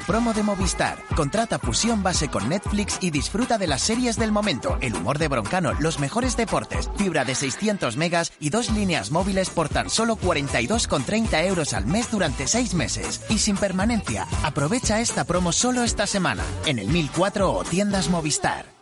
promo de Movistar. Contrata fusión base con Netflix y disfruta de las series del momento, el humor de Broncano, los mejores deportes, fibra de 600 megas y dos líneas móviles por tan solo 42,30 euros al mes durante seis meses. Y sin permanencia. Aprovecha esta promo solo esta semana en el 1004 o tiendas Movistar.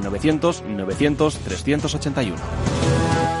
900 900 381.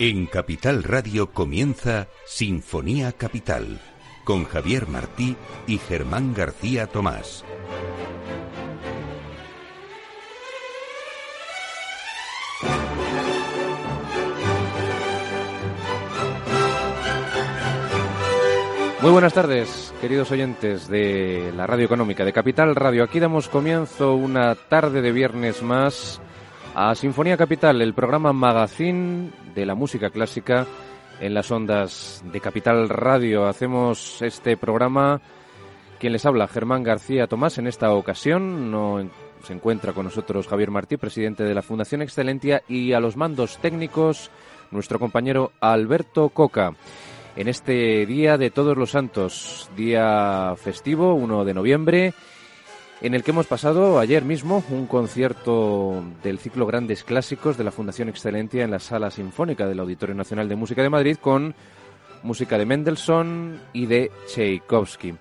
En Capital Radio comienza Sinfonía Capital con Javier Martí y Germán García Tomás. Muy buenas tardes, queridos oyentes de la Radio Económica de Capital Radio. Aquí damos comienzo una tarde de viernes más a Sinfonía Capital, el programa magazine de la música clásica en las ondas de Capital Radio. Hacemos este programa. Quien les habla, Germán García Tomás. En esta ocasión no se encuentra con nosotros Javier Martí, presidente de la Fundación Excelentia, y a los mandos técnicos nuestro compañero Alberto Coca en este Día de Todos los Santos, día festivo, 1 de noviembre, en el que hemos pasado ayer mismo un concierto del ciclo Grandes Clásicos de la Fundación Excelentia en la Sala Sinfónica del Auditorio Nacional de Música de Madrid con música de Mendelssohn y de Tchaikovsky.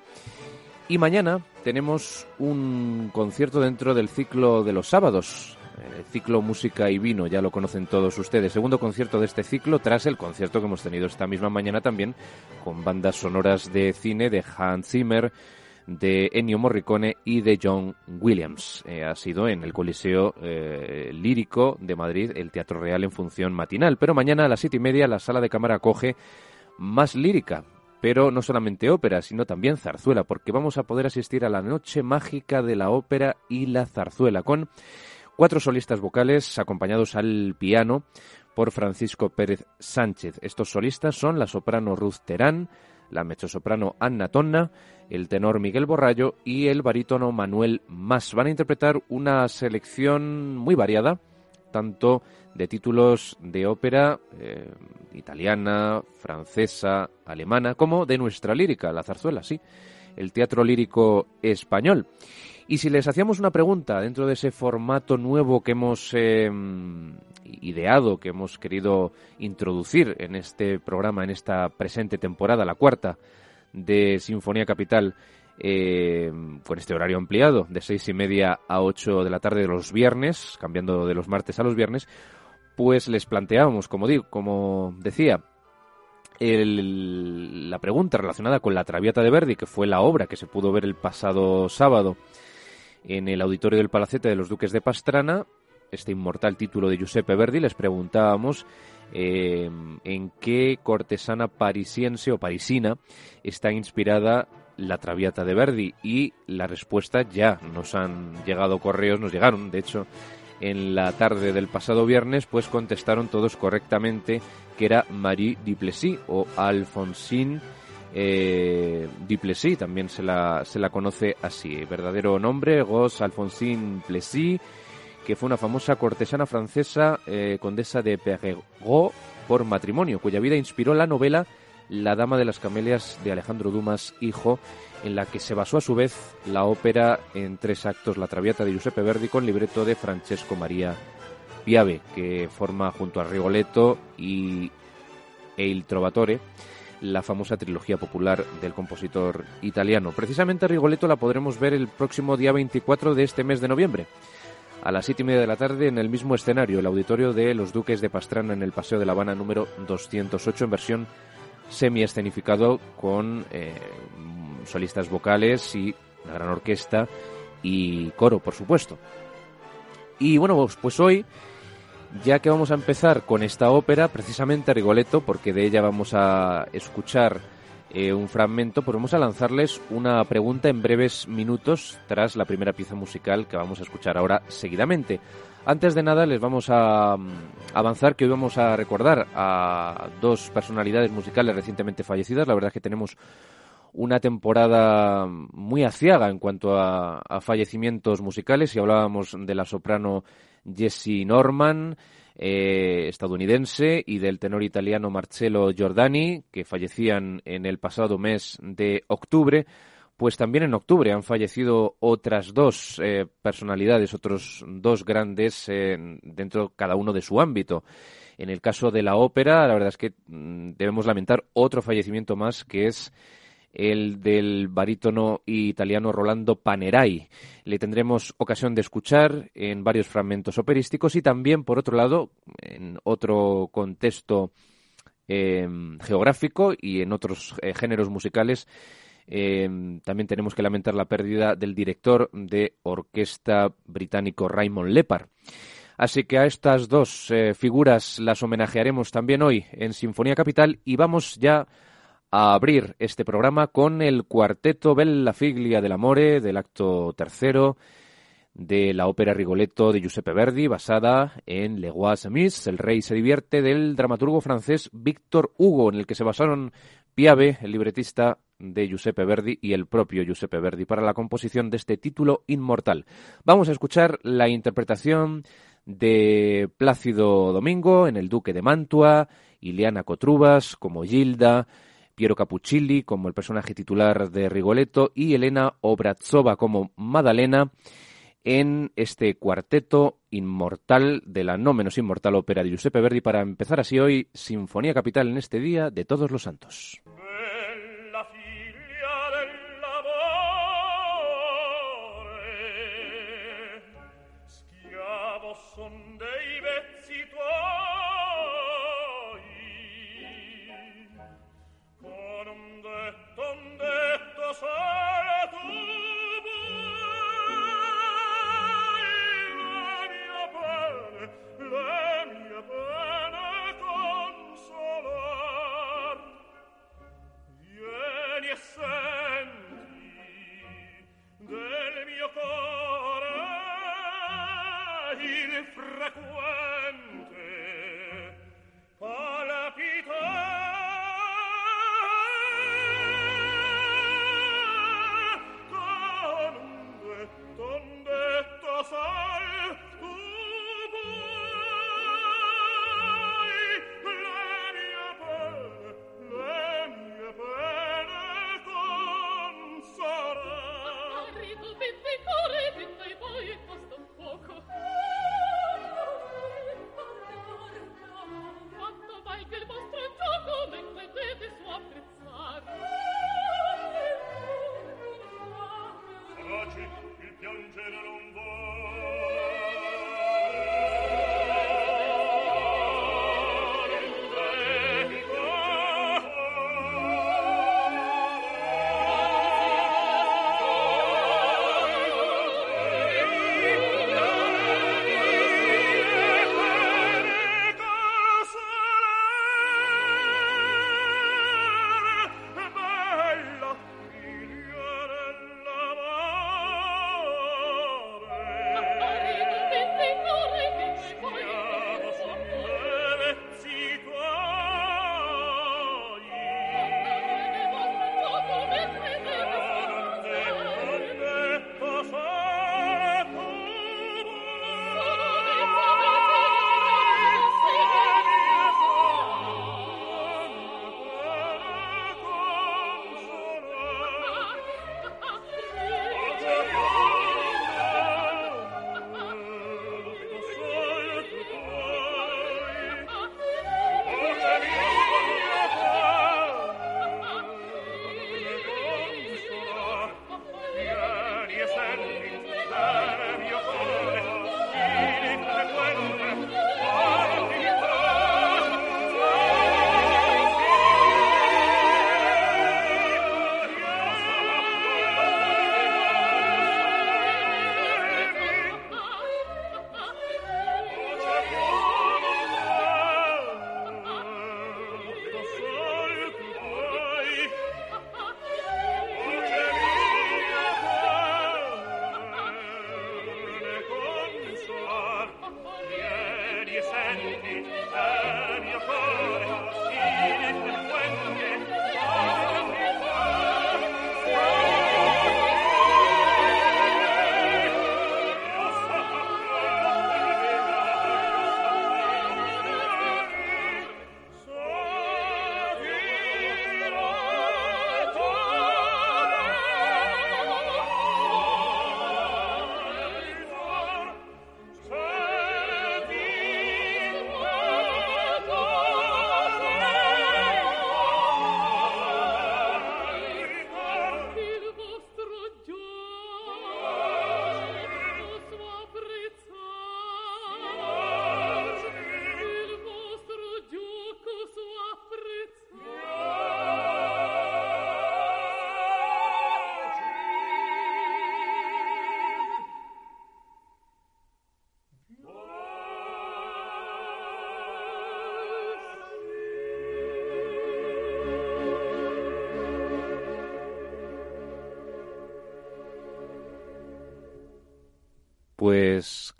Y mañana tenemos un concierto dentro del ciclo de los sábados, el ciclo Música y Vino, ya lo conocen todos ustedes. Segundo concierto de este ciclo tras el concierto que hemos tenido esta misma mañana también con bandas sonoras de cine de Hans Zimmer, de Ennio Morricone y de John Williams. Eh, ha sido en el Coliseo eh, Lírico de Madrid, el Teatro Real en función matinal. Pero mañana a las siete y media la sala de cámara coge más lírica, pero no solamente ópera, sino también zarzuela, porque vamos a poder asistir a la noche mágica de la ópera y la zarzuela, con cuatro solistas vocales acompañados al piano por Francisco Pérez Sánchez. Estos solistas son la soprano Ruth Terán, la mezzosoprano Anna Tonna, el tenor Miguel Borrallo y el barítono Manuel Mas. Van a interpretar una selección muy variada, tanto de títulos de ópera eh, italiana, francesa, alemana, como de nuestra lírica, la zarzuela, sí, el teatro lírico español. Y si les hacíamos una pregunta dentro de ese formato nuevo que hemos eh, ideado, que hemos querido introducir en este programa, en esta presente temporada, la cuarta de Sinfonía Capital, eh, con este horario ampliado de seis y media a ocho de la tarde de los viernes, cambiando de los martes a los viernes, pues les planteábamos, como digo, como decía, la pregunta relacionada con la Traviata de Verdi, que fue la obra que se pudo ver el pasado sábado en el auditorio del Palacete de los Duques de Pastrana, este inmortal título de Giuseppe Verdi, les preguntábamos eh, en qué cortesana parisiense o parisina está inspirada la Traviata de Verdi. Y la respuesta ya nos han llegado correos, nos llegaron, de hecho, en la tarde del pasado viernes, pues contestaron todos correctamente que era Marie Duplessis o Alfonsine eh, Duplessis, también se la, se la conoce así. Verdadero nombre, Rose Alphonsine Plessis, que fue una famosa cortesana francesa, eh, condesa de Perregaux por matrimonio, cuya vida inspiró la novela La Dama de las Camelias de Alejandro Dumas, hijo, en la que se basó a su vez la ópera en tres actos La Traviata de Giuseppe Verdi con libreto de Francesco Maria Piave, que forma junto a Rigoletto y e Il Trovatore la famosa trilogía popular del compositor italiano. Precisamente Rigoletto la podremos ver el próximo día 24 de este mes de noviembre, a las siete y media de la tarde en el mismo escenario, el auditorio de Los Duques de Pastrana en el Paseo de La Habana número 208 en versión semi-escenificado con eh, solistas vocales y una gran orquesta y coro, por supuesto. Y bueno, pues, pues hoy ya que vamos a empezar con esta ópera, precisamente Rigoletto, porque de ella vamos a escuchar eh, un fragmento, pues vamos a lanzarles una pregunta en breves minutos tras la primera pieza musical que vamos a escuchar ahora seguidamente. Antes de nada, les vamos a mm, avanzar que hoy vamos a recordar a dos personalidades musicales recientemente fallecidas. La verdad es que tenemos una temporada muy aciaga en cuanto a, a fallecimientos musicales. Si hablábamos de la soprano Jesse Norman, eh, estadounidense, y del tenor italiano Marcello Giordani, que fallecían en el pasado mes de octubre. Pues también en octubre han fallecido otras dos eh, personalidades, otros dos grandes eh, dentro cada uno de su ámbito. En el caso de la ópera, la verdad es que mm, debemos lamentar otro fallecimiento más, que es el del barítono italiano Rolando Panerai. Le tendremos ocasión de escuchar en varios fragmentos operísticos y también, por otro lado, en otro contexto em, geográfico y en otros eh, géneros musicales, em, también tenemos que lamentar la pérdida del director de orquesta británico Raymond Lepar. Así que a estas dos eh, figuras las homenajearemos también hoy en Sinfonía Capital y vamos ya a abrir este programa con el cuarteto Bella Figlia dell'Amore del acto tercero de la ópera Rigoletto de Giuseppe Verdi, basada en Le Roi El rey se divierte, del dramaturgo francés Víctor Hugo, en el que se basaron Piave, el libretista de Giuseppe Verdi, y el propio Giuseppe Verdi para la composición de este título inmortal. Vamos a escuchar la interpretación de Plácido Domingo en El Duque de Mantua, Ileana Cotrubas como Gilda, Piero Capuccilli como el personaje titular de Rigoletto y Elena Obrazova como Madalena en este cuarteto inmortal de la no menos inmortal ópera de Giuseppe Verdi para empezar así hoy Sinfonía Capital en este día de todos los santos.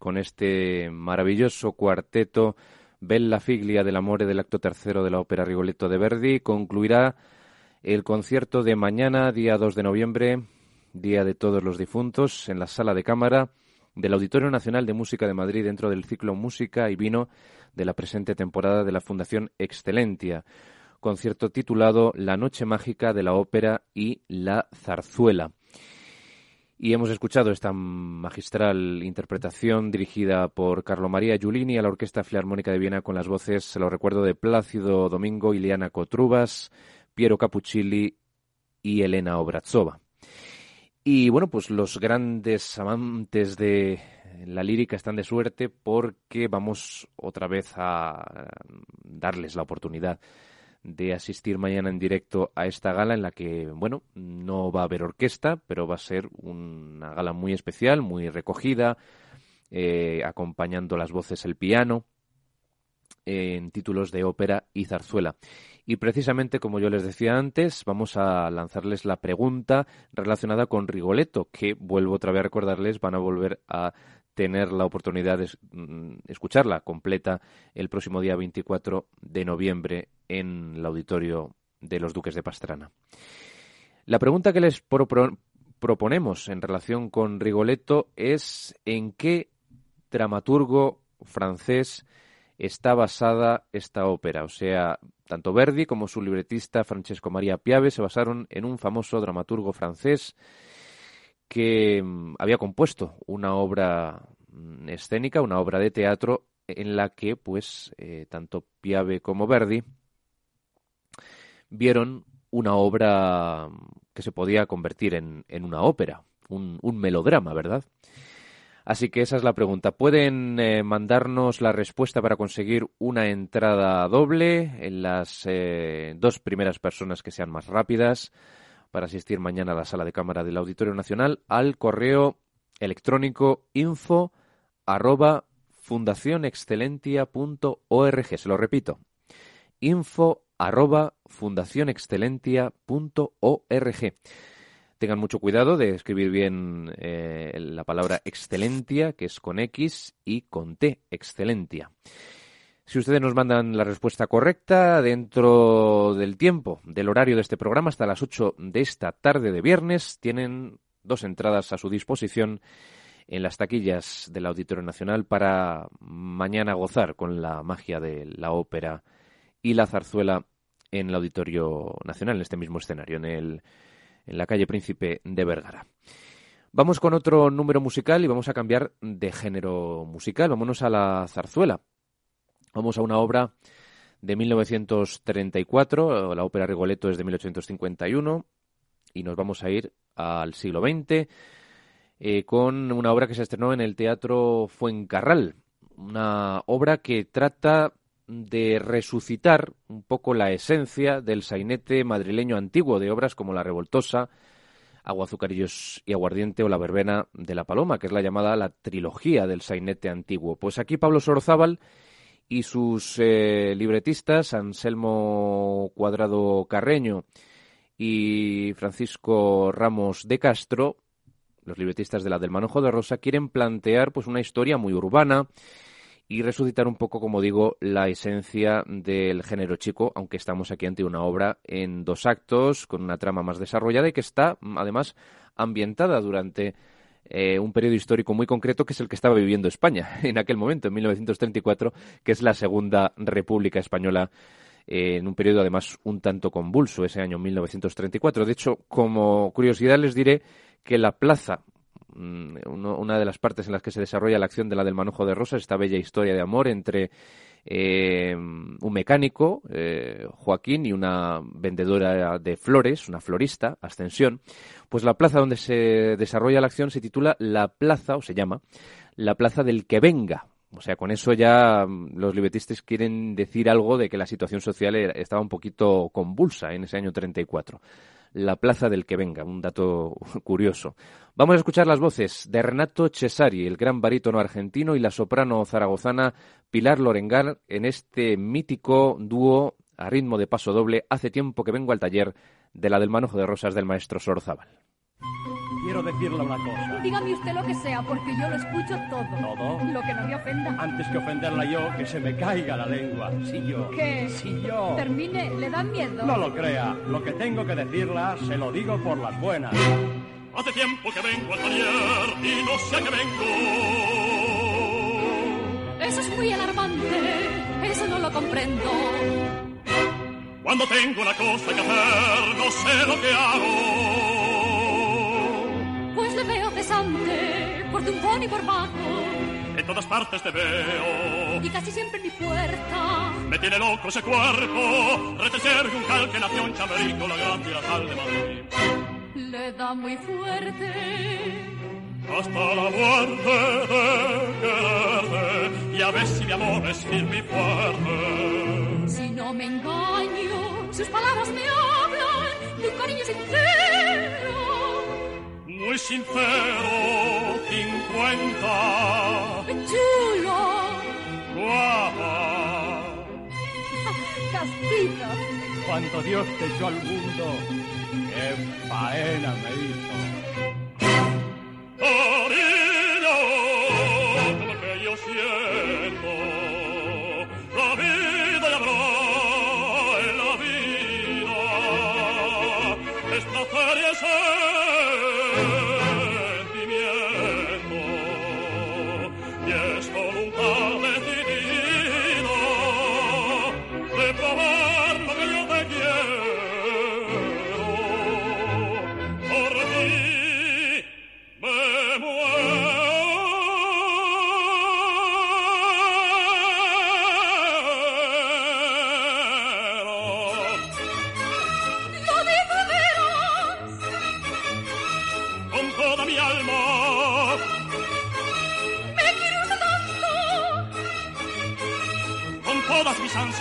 Con este maravilloso cuarteto Bella Figlia del Amore del acto tercero de la ópera Rigoletto de Verdi concluirá el concierto de mañana, día 2 de noviembre, Día de Todos los Difuntos, en la sala de cámara del Auditorio Nacional de Música de Madrid dentro del ciclo Música y Vino de la presente temporada de la Fundación Excelentia. Concierto titulado La Noche Mágica de la Ópera y la Zarzuela. Y hemos escuchado esta magistral interpretación dirigida por Carlo María Giulini a la Orquesta Filarmónica de Viena con las voces, se lo recuerdo, de Plácido Domingo, Ileana Cotrubas, Piero Capuccilli y Elena Obrazova. Y bueno, pues los grandes amantes de la lírica están de suerte porque vamos otra vez a darles la oportunidad de asistir mañana en directo a esta gala en la que, bueno, no va a haber orquesta, pero va a ser una gala muy especial, muy recogida, eh, acompañando las voces el piano en títulos de ópera y zarzuela. Y precisamente, como yo les decía antes, vamos a lanzarles la pregunta relacionada con Rigoletto, que vuelvo otra vez a recordarles, van a volver a tener la oportunidad de mm, escucharla completa el próximo día 24 de noviembre en el auditorio de los Duques de Pastrana. La pregunta que les proponemos en relación con Rigoletto es en qué dramaturgo francés está basada esta ópera. O sea, tanto Verdi como su libretista Francesco Maria Piave se basaron en un famoso dramaturgo francés que mm, había compuesto una obra mm, escénica, una obra de teatro en la que, pues, eh, tanto Piave como Verdi vieron una obra que se podía convertir en, una ópera, un, melodrama, ¿verdad? Así que esa es la pregunta. Pueden eh, mandarnos la respuesta para conseguir una entrada doble en las eh, dos primeras personas que sean más rápidas para asistir mañana a la sala de cámara del Auditorio Nacional al correo electrónico info arroba fundacionexcelentia.org. Se lo repito, info arroba fundacionexcelentia.org. Tengan mucho cuidado de escribir bien eh, la palabra excelentia, que es con X y con T, excelentia. Si ustedes nos mandan la respuesta correcta dentro del tiempo, del horario de este programa, hasta las 8 de esta tarde de viernes, tienen dos entradas a su disposición en las taquillas del Auditorio Nacional para mañana gozar con la magia de la ópera y la zarzuela en el Auditorio Nacional, en este mismo escenario, en, el, en la calle Príncipe de Vergara. Vamos con otro número musical y vamos a cambiar de género musical. Vámonos a la zarzuela. Vamos a una obra de 1934, la ópera Rigoletto es de 1851 y nos vamos a ir al siglo XX eh, con una obra que se estrenó en el Teatro Fuencarral, una obra que trata de resucitar un poco la esencia del sainete madrileño antiguo de obras como La Revoltosa, Agua, Azucarillos y Aguardiente o La Verbena de la Paloma, que es la llamada la trilogía del sainete antiguo. Pues aquí Pablo Sorozábal y sus eh, libretistas, Anselmo Cuadrado Carreño y Francisco Ramos de Castro, los libretistas de la del Manojo de Rosa, quieren plantear pues una historia muy urbana y resucitar un poco, como digo, la esencia del género chico, aunque estamos aquí ante una obra en dos actos, con una trama más desarrollada y que está, además, ambientada durante eh, un periodo histórico muy concreto que es el que estaba viviendo España en aquel momento, en 1934, que es la Segunda República Española eh, en un periodo además un tanto convulso, ese año 1934. De hecho, como curiosidad les diré que la plaza, mm, una de las partes en las que se desarrolla la acción de la del manojo de rosas, esta bella historia de amor entre eh, un mecánico, eh, Joaquín, y una vendedora de flores, una florista, Ascensión, pues la plaza donde se desarrolla la acción se titula La Plaza, o se llama, La Plaza del que venga. O sea, con eso ya mm, los libretistas quieren decir algo de que la situación social estaba un poquito convulsa en ese año 34 la plaza del que venga, un dato curioso. Vamos a escuchar las voces de Renato Cesari, el gran barítono argentino, y la soprano zaragozana Pilar Lorengar en este mítico dúo a ritmo de paso doble. Hace tiempo que vengo al taller de la del manojo de rosas del maestro Sorzábal. Quiero decirle una cosa. Dígame usted lo que sea, porque yo lo escucho todo. ¿Todo? Lo que no me ofenda. Antes que ofenderla yo, que se me caiga la lengua. Si yo. ¿Qué? Si yo. Termine, ¿le da miedo? No lo crea. Lo que tengo que decirla, se lo digo por las buenas. Hace tiempo que vengo al taller y no sé a qué vengo. Eso es muy alarmante. Eso no lo comprendo. Cuando tengo una cosa que hacer, no sé lo que hago y por bajo. En todas partes te veo. Y casi siempre en mi puerta. Me tiene loco ese cuerpo. Retecer un cal que nació en Chamerico, la la tal de Madrid. Le da muy fuerte. Hasta la muerte de quererte. Y a ver si mi amor es firme y fuerte. Si no me engaño, sus palabras me hablan de un cariño sincero muy sincero, cincuenta. Chulo. Guapa. Castita. Cuando Dios te echó al mundo, qué faena me hizo. Cariño,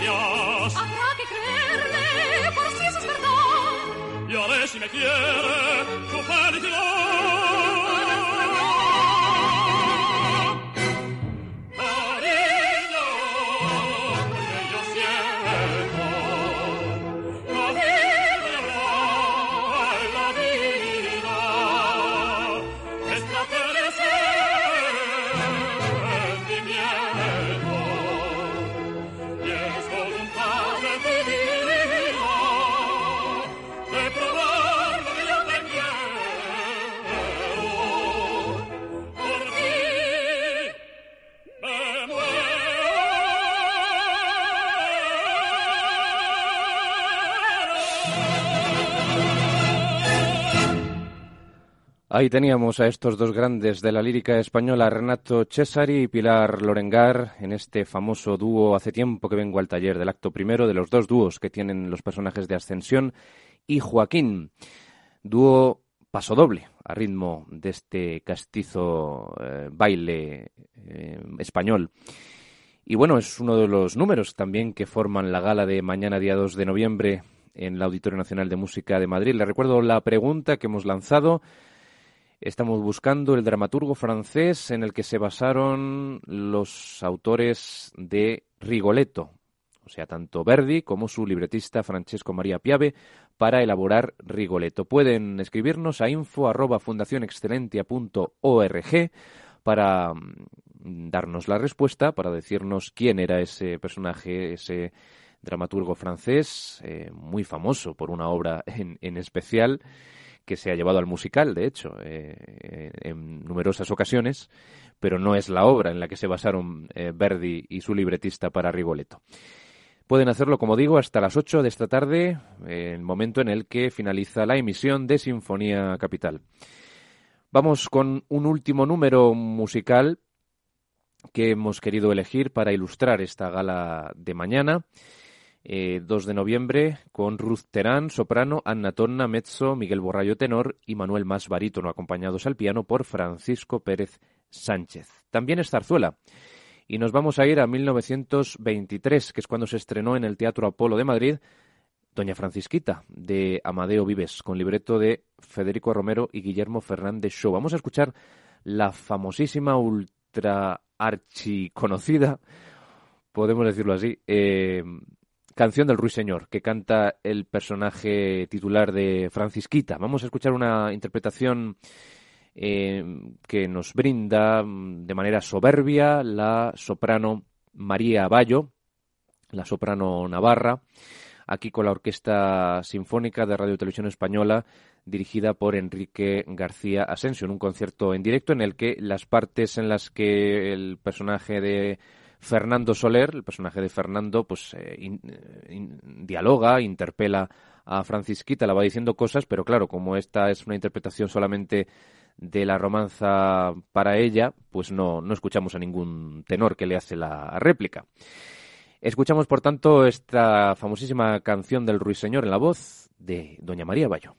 Habrá que creerle por si eso es verdad. Y ver si me quiere su felicidad. Ahí teníamos a estos dos grandes de la lírica española, Renato Cesari y Pilar Lorengar, en este famoso dúo Hace tiempo que vengo al taller del acto primero de los dos dúos que tienen los personajes de Ascensión y Joaquín. Dúo pasodoble a ritmo de este castizo eh, baile eh, español. Y bueno, es uno de los números también que forman la gala de mañana día 2 de noviembre en el Auditorio Nacional de Música de Madrid. Le recuerdo la pregunta que hemos lanzado Estamos buscando el dramaturgo francés en el que se basaron los autores de Rigoletto, o sea, tanto Verdi como su libretista Francesco María Piave, para elaborar Rigoletto. Pueden escribirnos a info para mm, darnos la respuesta, para decirnos quién era ese personaje, ese dramaturgo francés, eh, muy famoso por una obra en, en, especial que se ha llevado al musical, de hecho, eh, en numerosas ocasiones, pero no es la obra en la que se basaron eh, Verdi y su libretista para Rigoletto. Pueden hacerlo, como digo, hasta las 8 de esta tarde, el momento en el que finaliza la emisión de Sinfonía Capital. Vamos con un último número musical que hemos querido elegir para ilustrar esta gala de mañana. 2 eh, de noviembre, con Ruth Terán, soprano, Anna Tonna, mezzo, Miguel Borrayo, tenor y Manuel Más, barítono, acompañados al piano por Francisco Pérez Sánchez. También es zarzuela. Y nos vamos a ir a 1923, que es cuando se estrenó en el Teatro Apolo de Madrid Doña Francisquita, de Amadeo Vives, con libreto de Federico Romero y Guillermo Fernández Show. Vamos a escuchar la famosísima, ultra archiconocida, podemos decirlo así, eh, Canción del Ruiseñor, que canta el personaje titular de Francisquita. Vamos a escuchar una interpretación eh, que nos brinda de manera soberbia la soprano María Bayo, la soprano navarra, aquí con la Orquesta Sinfónica de Radio Televisión Española, dirigida por Enrique García Asensio, en un concierto en directo en el que las partes en las que el personaje de Fernando Soler, el personaje de Fernando, pues eh, eh, dialoga, interpela a Francisquita, la va diciendo cosas, pero claro, como esta es una interpretación solamente de la romanza para ella, pues no, no escuchamos a ningún tenor que le hace la réplica. Escuchamos, por tanto, esta famosísima canción del Ruiseñor en la voz de Doña María Bayo.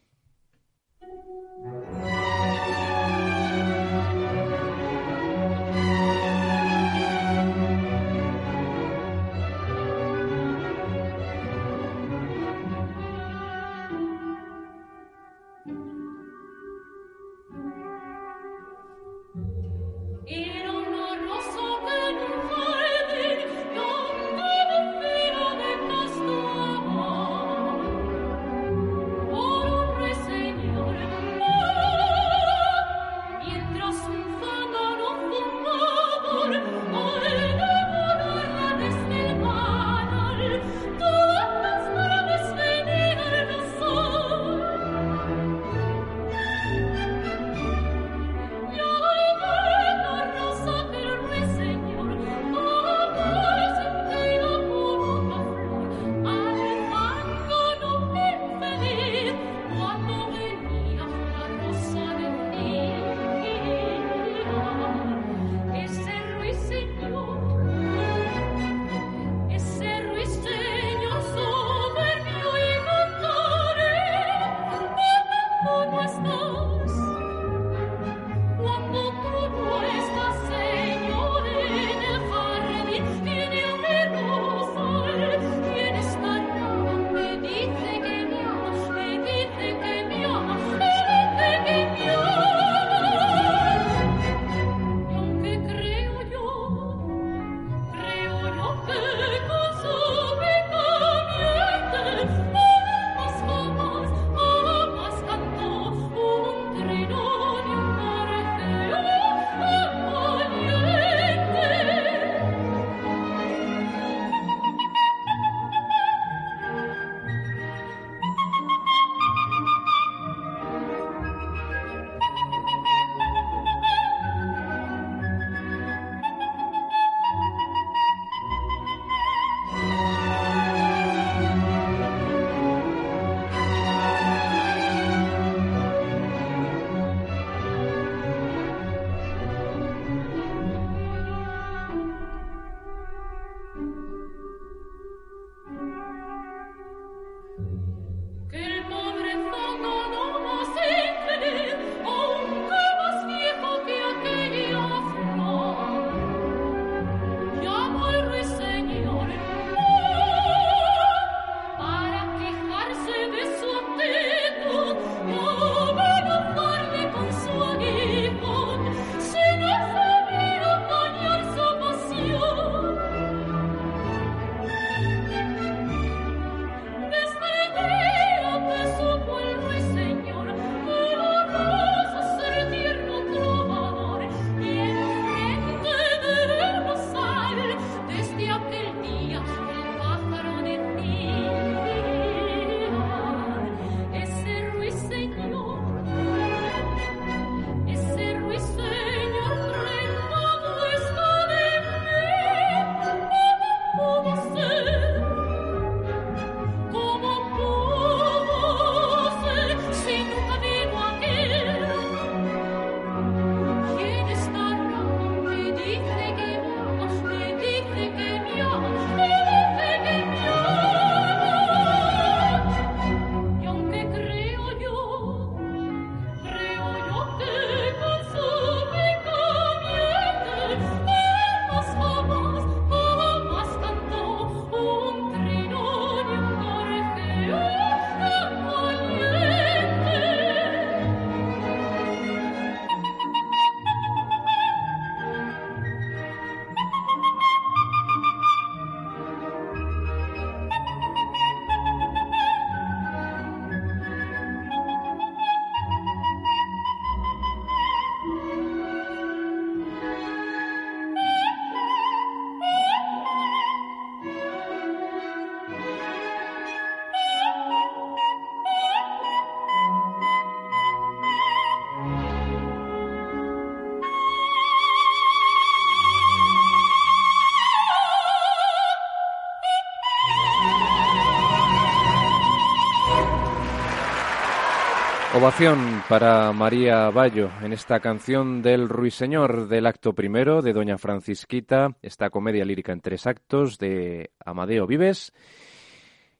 Ovación para María Bayo en esta canción del Ruiseñor del acto primero de Doña Francisquita, esta comedia lírica en tres actos de Amadeo Vives.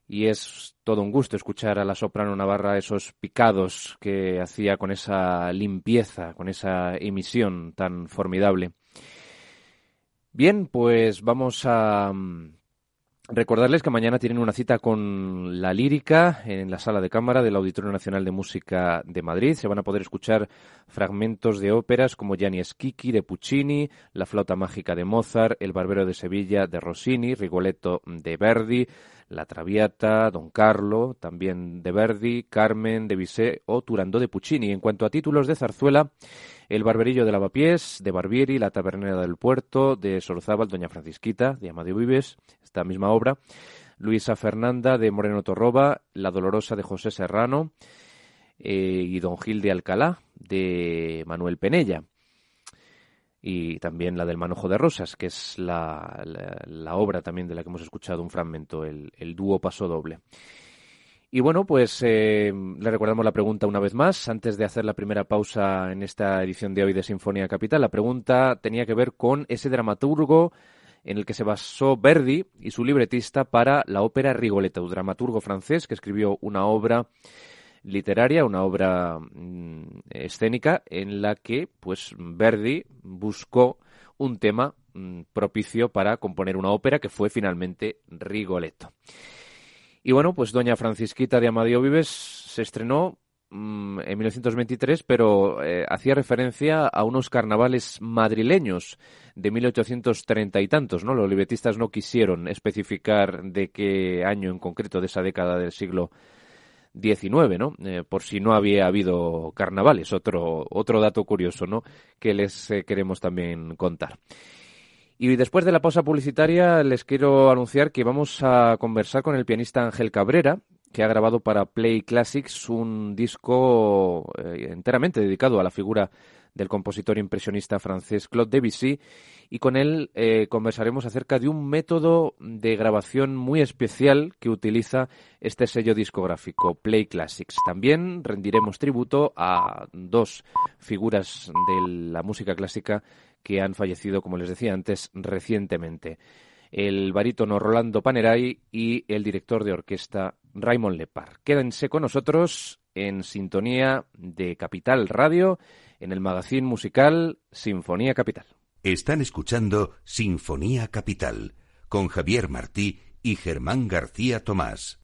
Y es todo un gusto escuchar a la soprano Navarra esos picados que hacía con esa limpieza, con esa emisión tan formidable. Bien, pues vamos a Recordarles que mañana tienen una cita con la lírica en la sala de cámara del Auditorio Nacional de Música de Madrid. Se van a poder escuchar fragmentos de óperas como Gianni Schicchi de Puccini, La flauta mágica de Mozart, El barbero de Sevilla de Rossini, Rigoletto de Verdi, La Traviata, Don Carlo, también de Verdi, Carmen de Bizet o Turandot de Puccini. En cuanto a títulos de zarzuela, el barberillo de Lavapiés, de Barbieri, La tabernera del puerto, de Solozábal, Doña Francisquita, de Amadeo Vives, esta misma obra. Luisa Fernanda, de Moreno Torroba, La dolorosa, de José Serrano, eh, y Don Gil de Alcalá, de Manuel Penella. Y también la del Manojo de Rosas, que es la, obra también de la que hemos escuchado un fragmento, el, el dúo paso doble. Y bueno, pues eh, le recordamos la pregunta una vez más, antes de hacer la primera pausa en esta edición de hoy de Sinfonía Capital. La pregunta tenía que ver con ese dramaturgo en el que se basó Verdi y su libretista para la ópera Rigoletto, un dramaturgo francés que escribió una obra literaria, una obra mm, escénica en la que pues Verdi buscó un tema mm, propicio para componer una ópera que fue finalmente Rigoletto. Y bueno, pues Doña Francisquita de Amadeo Vives se estrenó mm, en 1923, pero eh, hacía referencia a unos carnavales madrileños de 1830 y tantos, ¿no? Los libretistas no quisieron especificar de qué año en concreto de esa década del siglo XIX, ¿no? Eh, por si no había habido carnavales, otro, otro dato curioso, ¿no? Que les eh, queremos también contar. Y después de la pausa publicitaria les quiero anunciar que vamos a conversar con el pianista Ángel Cabrera, que ha grabado para Play Classics un disco eh, enteramente dedicado a la figura del compositor impresionista francés Claude Debussy y con él eh, conversaremos acerca de un método de grabación muy especial que utiliza este sello discográfico Play Classics. También rendiremos tributo a dos figuras de la música clásica que han fallecido, como les decía antes, recientemente. El barítono Rolando Panerai y el director de orquesta Raymond Lepar. Quédense con nosotros en sintonía de Capital Radio en el magazine musical Sinfonía Capital. Están escuchando Sinfonía Capital con Javier Martí y Germán García Tomás.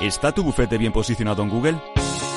¿Está tu bufete bien posicionado en Google?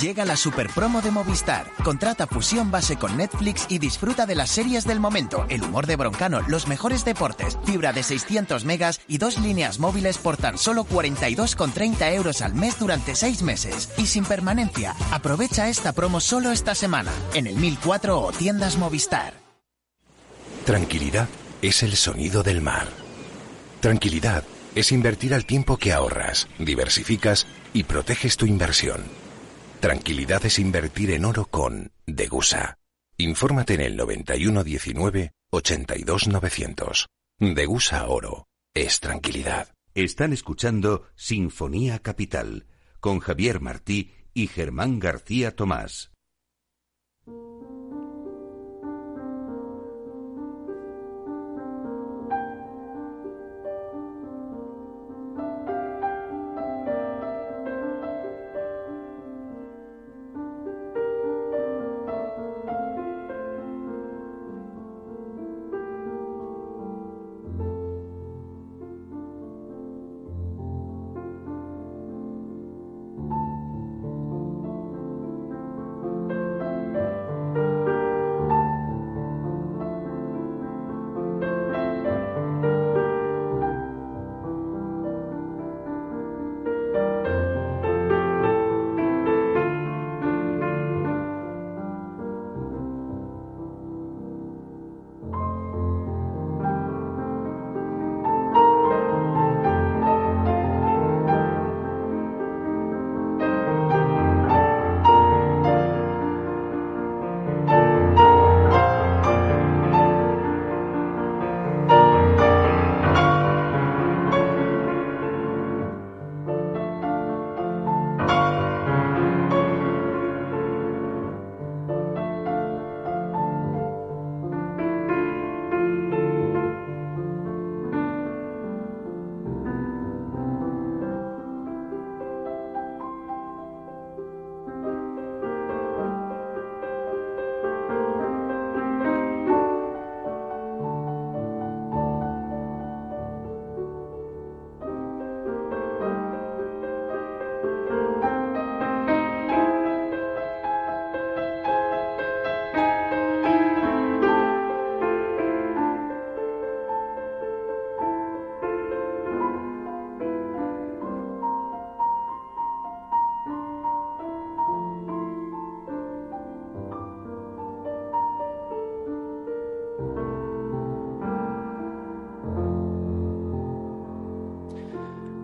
Llega la super promo de Movistar. Contrata fusión base con Netflix y disfruta de las series del momento, el humor de Broncano, los mejores deportes, fibra de 600 megas y dos líneas móviles por tan solo 42,30 euros al mes durante seis meses. Y sin permanencia. Aprovecha esta promo solo esta semana en el 1004 o tiendas Movistar. Tranquilidad es el sonido del mar. Tranquilidad es invertir al tiempo que ahorras, diversificas y proteges tu inversión. Tranquilidad es invertir en oro con Degusa. Infórmate en el 9119 82900. Degusa Oro. Es tranquilidad. Están escuchando Sinfonía Capital con Javier Martí y Germán García Tomás.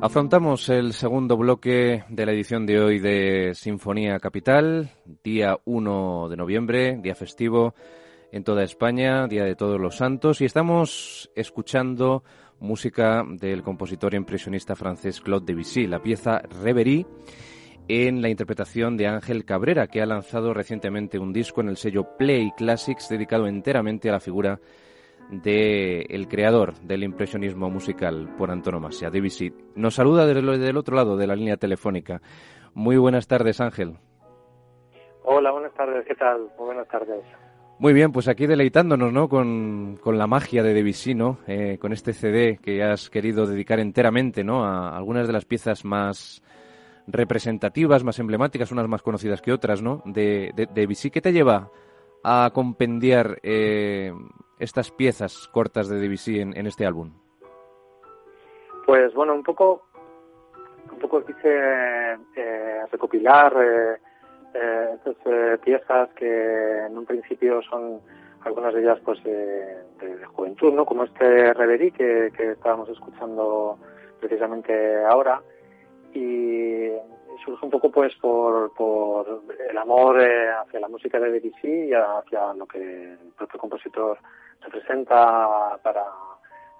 Afrontamos el segundo bloque de la edición de hoy de Sinfonía Capital, día 1 de noviembre, día festivo en toda España, día de todos los santos, y estamos escuchando música del compositor impresionista francés Claude Debussy, la pieza Reverie, en la interpretación de Ángel Cabrera, que ha lanzado recientemente un disco en el sello Play Classics dedicado enteramente a la figura del creador del impresionismo musical por antonomasia, Debussy. Nos saluda desde el otro lado de la línea telefónica. Muy buenas tardes, Ángel. Hola, buenas tardes, ¿qué tal? Muy buenas tardes. Muy bien, pues aquí deleitándonos ¿no? con, la magia de Debussy, ¿no? Eh, con este CD que has querido dedicar enteramente ¿no? a algunas de las piezas más representativas, más emblemáticas, unas más conocidas que otras, ¿no? de, de Debussy. ¿Qué te lleva a compendiar eh, estas piezas cortas de Debussy en, este álbum? Pues bueno, un poco, un poco quise eh, recopilar eh, eh, estas eh, piezas que en un principio son algunas de ellas pues de, juventud, ¿no? Como este Reverie que, que estábamos escuchando precisamente ahora y surge un poco pues por, por el amor eh, hacia la música de Debussy y hacia lo que el propio compositor representa para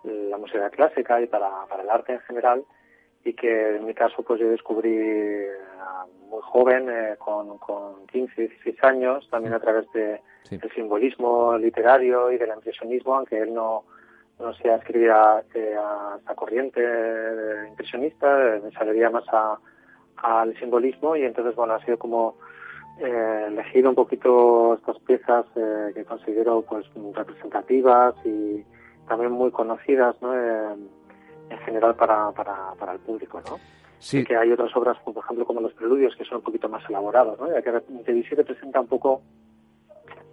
la música clásica y para, para el arte en general. Y que en mi caso pues yo descubrí muy joven, eh, con, con 15, 16 años, también a través de, del simbolismo literario y del impresionismo, aunque él no, no se escribía eh, a esa corriente impresionista, me saliría más a, al simbolismo y entonces bueno ha sido como eh, elegir un poquito estas piezas eh, que considero pues representativas y también muy conocidas ¿no? en general para, para, para el público ¿no? Sí. que hay otras obras por ejemplo como los preludios que son un poquito más elaborados ¿no? ya que Debussy representa un poco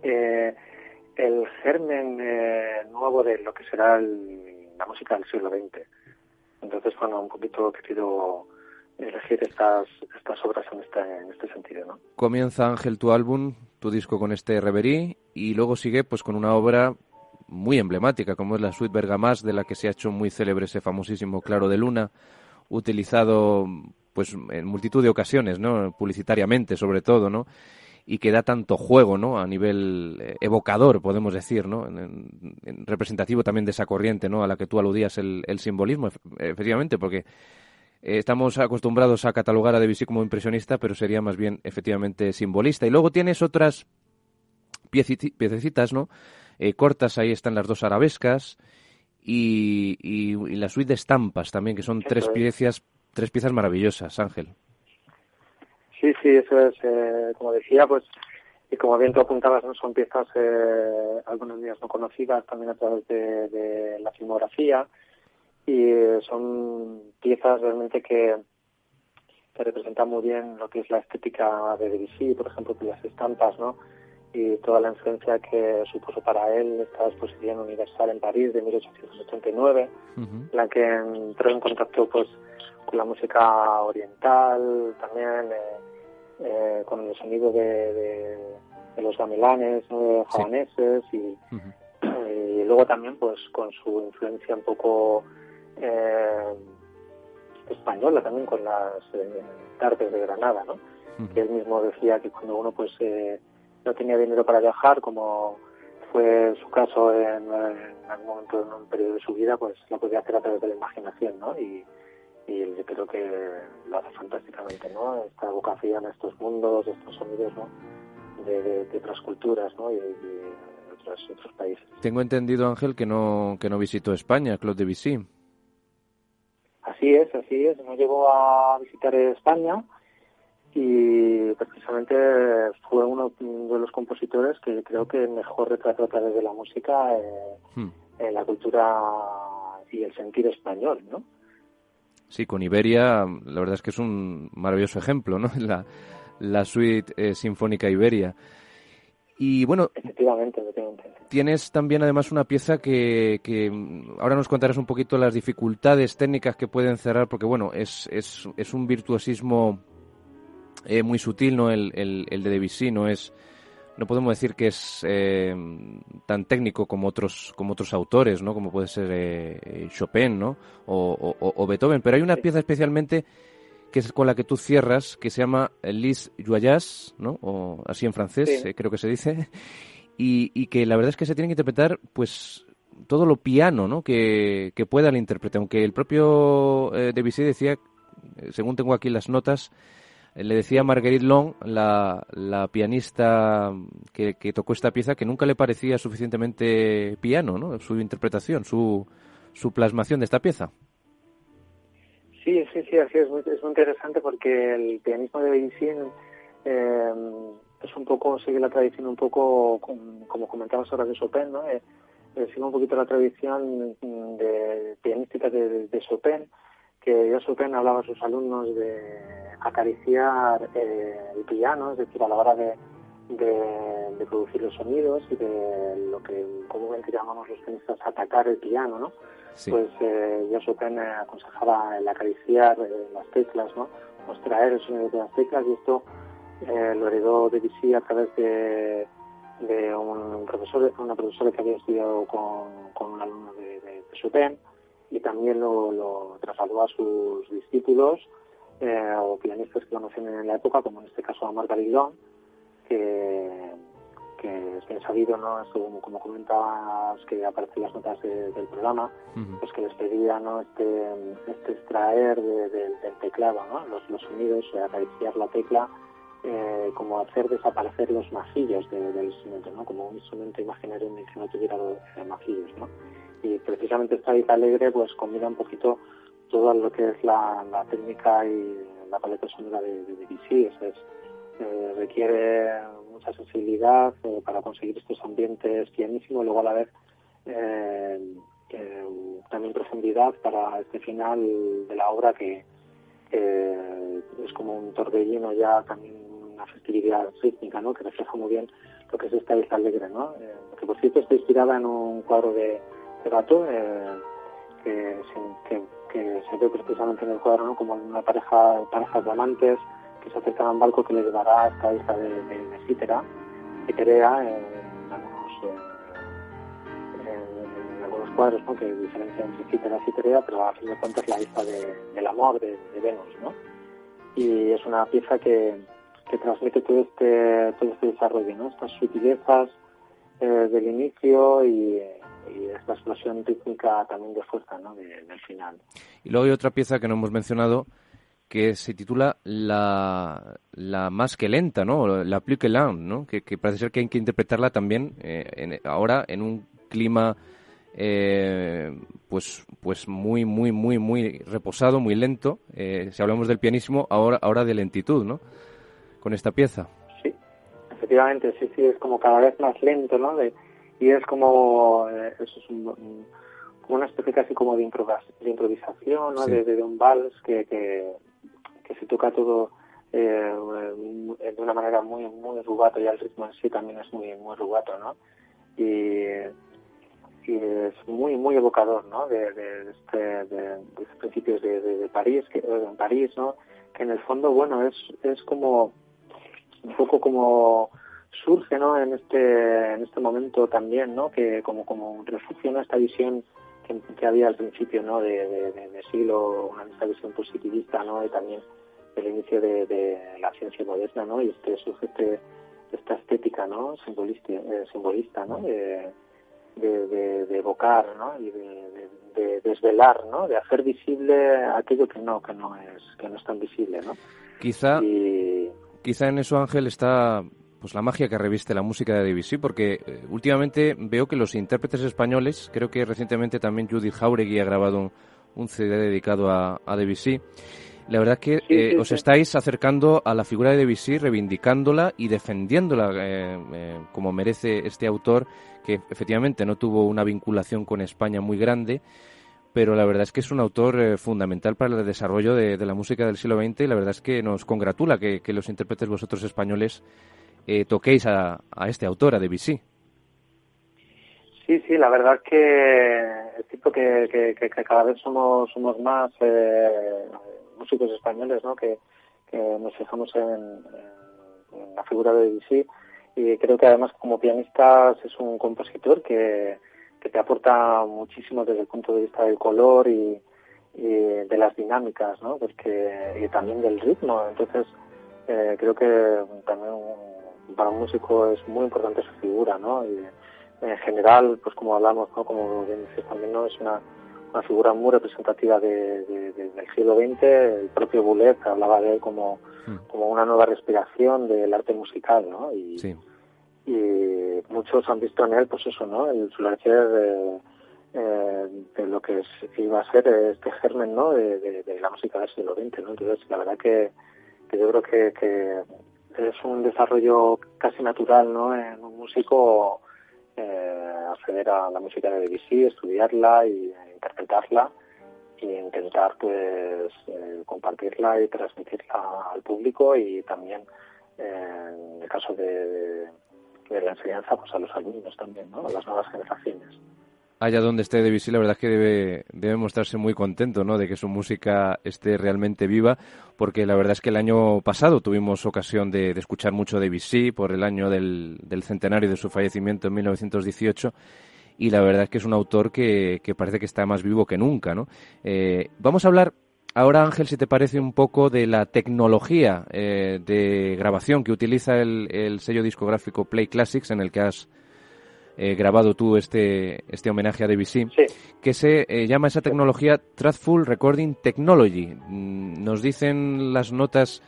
eh, el germen eh, nuevo de lo que será la música del siglo XX entonces bueno un poquito he querido elegir estas, estas obras en este, en este sentido. ¿no? Comienza Ángel tu álbum, tu disco con este Reverie, y luego sigue pues con una obra muy emblemática como es la Suite Bergamas, de la que se ha hecho muy célebre ese famosísimo Claro de Luna, utilizado pues en multitud de ocasiones, ¿no? publicitariamente sobre todo, ¿no? y que da tanto juego, ¿no? A nivel eh, evocador, podemos decir, ¿no? representativo también de esa corriente, ¿no? A la que tú aludías el, el simbolismo, efectivamente, porque eh, estamos acostumbrados a catalogar a Debussy como impresionista, pero sería más bien efectivamente simbolista. Y luego tienes otras piececitas, ¿no? Eh, cortas, ahí están las dos arabescas y, la suite de estampas también, que son tres piezas, tres piezas maravillosas, Ángel. Sí, sí, eso es, eh, como decía, pues, y como bien tú apuntabas, ¿no? son piezas, algunas mías no conocidas, también a través de la filmografía, y son piezas realmente que, que representan muy bien lo que es la estética de Debussy, por ejemplo, las estampas, ¿no? y toda la influencia que supuso para él esta exposición universal en París de 1889, la que entró en contacto pues con la música oriental, también eh, eh, con el sonido de, de, los gamelanes ¿no? javaneses y, y, luego también pues con su influencia un poco eh, española también con las eh, tardes de Granada, ¿no? Que él mismo decía que cuando uno pues eh, no tenía dinero para viajar, como fue su caso en, algún momento, en un periodo de su vida, pues lo podía hacer a través de la imaginación, ¿no? Y, y yo creo que lo hace fantásticamente, ¿no? Esta vocación a estos mundos, estos sonidos, ¿no? De, otras culturas, ¿no? Y, de otros, otros países. Tengo entendido, Ángel, que no, que no visitó España, Claude Debussy. Así es, así es. Me llegó a visitar España y precisamente fue uno de los compositores que creo que mejor retrató a través de la música eh, hmm. la cultura y el sentir español, ¿no? Sí, con Iberia, la verdad es que es un maravilloso ejemplo, ¿no? La, la suite eh, sinfónica Iberia. Y bueno, efectivamente, tienes también además una pieza que, que, ahora nos contarás un poquito las dificultades técnicas que pueden cerrar, porque bueno, es, es, es un virtuosismo eh, muy sutil, ¿no? El, el, el, de Debussy no es, no podemos decir que es eh, tan técnico como otros como otros autores, ¿no? Como puede ser eh, Chopin, ¿no? O, Beethoven. Pero hay una pieza especialmente que es con la que tú cierras, que se llama Lis Joyas, ¿no? O así en francés, creo que se dice. Y, y, que la verdad es que se tiene que interpretar, pues, todo lo piano, ¿no? Que, que pueda el intérprete. Aunque el propio Debussy decía, según tengo aquí las notas, le decía Marguerite Long, la, la pianista que, que, tocó esta pieza, que nunca le parecía suficientemente piano, ¿no? Su interpretación, su, su plasmación de esta pieza. Sí, sí, sí, así es muy, es muy interesante porque el pianismo de Debussy eh, es un poco, sigue la tradición un poco, como comentabas ahora de Chopin, ¿no? Eh, eh, sigue un poquito la tradición de pianística de, de Chopin, que ya Chopin hablaba a sus alumnos de acariciar eh, el piano, es decir, a la hora de, de, producir los sonidos y de lo que comúnmente llamamos los pianistas atacar el piano, ¿no? Pues eh, ya Chopin aconsejaba el acariciar eh, las teclas, ¿no? Extraer el sonido de las teclas y esto eh, lo heredó Debussy a través de, de un profesor, una profesora que había estudiado con, con un alumno de, de, Chopin y también lo, lo trasladó a sus discípulos eh, o pianistas que conocen en la época, como en este caso a Long, que, que es bien sabido, ¿no? como, como comentabas que aparecen las notas del programa, pues que les pedía ¿no? este, este extraer del teclado, ¿no? los, los sonidos, acariciar la tecla, eh, como hacer desaparecer los majillos del instrumento, ¿no? como un instrumento imaginario en el que no tuviera eh, majillos. ¿no? Y precisamente esta vida alegre pues combina un poquito todo lo que es la, técnica y la paleta sonora de, de Debussy. Es, eh, requiere mucha sensibilidad eh, para conseguir estos ambientes pianísimos y luego a la eh, también profundidad para este final de la obra que es como un torbellino ya también una festividad rítmica ¿no? que refleja muy bien lo que es esta isla alegre ¿no? que por cierto está inspirada en un cuadro de, de Gato que, que que se ve precisamente en el cuadro ¿no? como una pareja, parejas de amantes que se acercan a un barco que les llevará a esta isla de, de, de Cítera, Citerea, en, algunos, eh, en, algunos cuadros ¿no? que diferencian entre Cítera y Citerea, pero a fin de cuentas la isla del amor de, Venus. ¿no? Y es una pieza que, que transmite todo este, todo este desarrollo, ¿no? estas sutilezas eh, del inicio y y esta explosión rítmica también de fuerza ¿no? del final. Y luego hay otra pieza que no hemos mencionado que se titula La, la más que lenta, ¿no? La plus que lente, ¿no? Que, parece ser que hay que interpretarla también eh, ahora en un clima eh, pues pues muy muy muy muy reposado, muy lento. Eh, si hablamos del pianismo, ahora ahora de lentitud, ¿no? Con esta pieza. Sí, efectivamente, sí, sí, es como cada vez más lento, ¿no? De, y es como eh, eso es un, una especie casi como de, improvisación ¿no? de, un vals que, que, se toca todo eh, de una manera muy muy rubato y el ritmo en sí también es muy muy rubato no y, y es muy muy evocador no de, de, este, de, estos principios de, de, París que en París no que en el fondo bueno es es como un poco como surge ¿no? en este en este momento también no que como como un refugio no esta visión que, había al principio no de, de, siglo una esta visión positivista no y también el inicio de, la ciencia moderna no y este surge este, esta estética no simbolista eh, simbolista no de, de, evocar no y de, desvelar no de hacer visible aquello que no que no es que no es tan visible no quizá quizá en eso Ángel está pues la magia que reviste la música de Debussy, porque eh, últimamente veo que los intérpretes españoles, creo que recientemente también Judith Jauregui ha grabado un, CD dedicado a, Debussy. La verdad que eh, os estáis acercando a la figura de Debussy, reivindicándola y defendiéndola eh, como merece este autor, que efectivamente no tuvo una vinculación con España muy grande, pero la verdad es que es un autor fundamental para el desarrollo de, la música del siglo XX y la verdad es que nos congratula que, que los intérpretes vosotros españoles eh, toquéis a, a, este autor, a Debussy. Sí, sí, la verdad que es cierto que, que, cada vez somos, somos más eh, músicos españoles ¿no? que, nos fijamos en, la figura de Debussy y creo que además como pianista es un compositor que, que te aporta muchísimo desde el punto de vista del color y, de las dinámicas, ¿no? Porque, y también del ritmo. Entonces, eh, creo que también para un músico es muy importante su figura, ¿no? Y en general, pues como hablamos, ¿no? Como bien dices también, ¿no? Es una, una figura muy representativa de, del siglo XX. El propio Boulez hablaba de él como, hmm. como una nueva respiración del arte musical, ¿no? Y, y muchos han visto en él, pues eso, ¿no? El florecer de, eh, de lo que iba a ser este germen, ¿no? De, la música del siglo XX, ¿no? Entonces, la verdad que, que yo creo que, que es un desarrollo casi natural, ¿no? En un músico eh, acceder a la música de Debussy, estudiarla y interpretarla y intentar pues eh, compartirla y transmitirla al público y también eh, en el caso de, de, la enseñanza pues a los alumnos también, ¿no? a las nuevas generaciones allá donde esté Debussy, la verdad es que debe, debe mostrarse muy contento ¿no? de que su música esté realmente viva, porque la verdad es que el año pasado tuvimos ocasión de, escuchar mucho Debussy por el año del, centenario de su fallecimiento en 1918. Y la verdad es que es un autor que, que parece que está más vivo que nunca. ¿no? Eh, vamos a hablar ahora, Ángel, si te parece un poco de la tecnología eh, de grabación que utiliza el, el sello discográfico Play Classics, en el que has eh, grabado tú este, este homenaje a Debussy, que se eh, llama esa tecnología Truthful Recording Technology. Mm, nos dicen las notas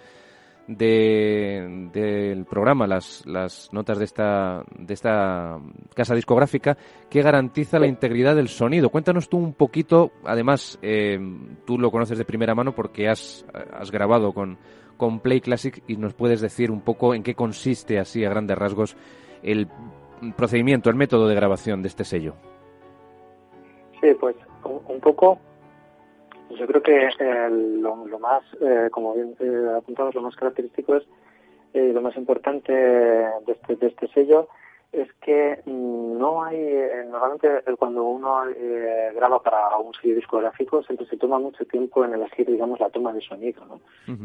del programa, las, las notas de esta, de esta casa discográfica, que garantiza la integridad del sonido. Cuéntanos tú un poquito, además, eh, tú lo conoces de primera mano porque has, has grabado con, con Play Classic y nos puedes decir un poco en qué consiste así a grandes rasgos el procedimiento, el método de grabación de este sello? Sí, pues un, poco, yo creo que eh, lo, más, eh, como bien eh, apuntamos, lo más característico es, eh, lo más importante de este, de este sello es que no hay, normalmente cuando uno graba para un sello discográfico siempre se toma mucho tiempo en elegir, digamos, la toma de sonido, ¿no?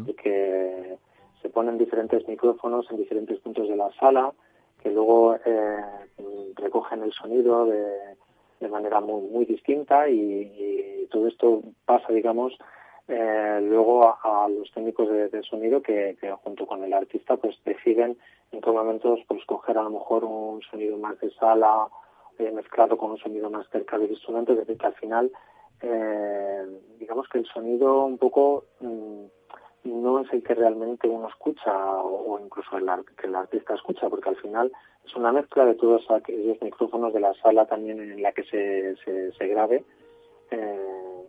Y que se ponen diferentes micrófonos en diferentes puntos de la sala, que luego eh, recogen el sonido de, de manera muy, muy distinta y, todo esto pasa, digamos, eh, luego a, los técnicos de, sonido que, junto con el artista pues deciden en qué momentos pues coger a lo mejor un sonido más de sala eh, mezclado con un sonido más cerca del instrumento, es decir, que al final eh, digamos que el sonido un poco mm, no es el que realmente uno escucha o, incluso el, que el artista escucha, porque al final es una mezcla de todos aquellos micrófonos de la sala también en la que se, se, grabe eh,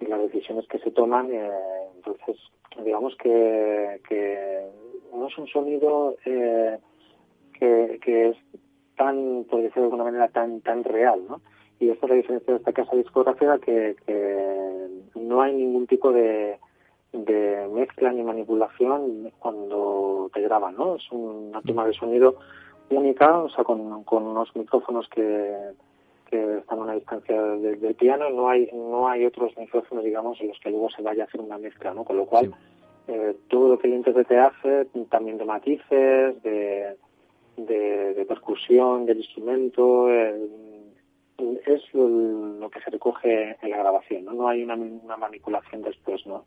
y las decisiones que se toman. Eh, entonces, digamos que, que no es un sonido eh, que, que es tan, por decirlo de alguna manera, tan, tan real, ¿no? Y esta es la diferencia de esta casa discográfica que, que no hay ningún tipo de de mezcla ni manipulación cuando te graban, ¿no? Es una toma de sonido única, o sea, con, con unos micrófonos que, que están a una distancia del, piano, no hay no hay otros micrófonos, digamos, en los que luego se vaya a hacer una mezcla, ¿no? Con lo cual, eh, todo lo que el intérprete hace, también de matices, de, de, percusión del instrumento, eh, es lo, que se recoge en la grabación, ¿no? No hay una, una manipulación después, ¿no?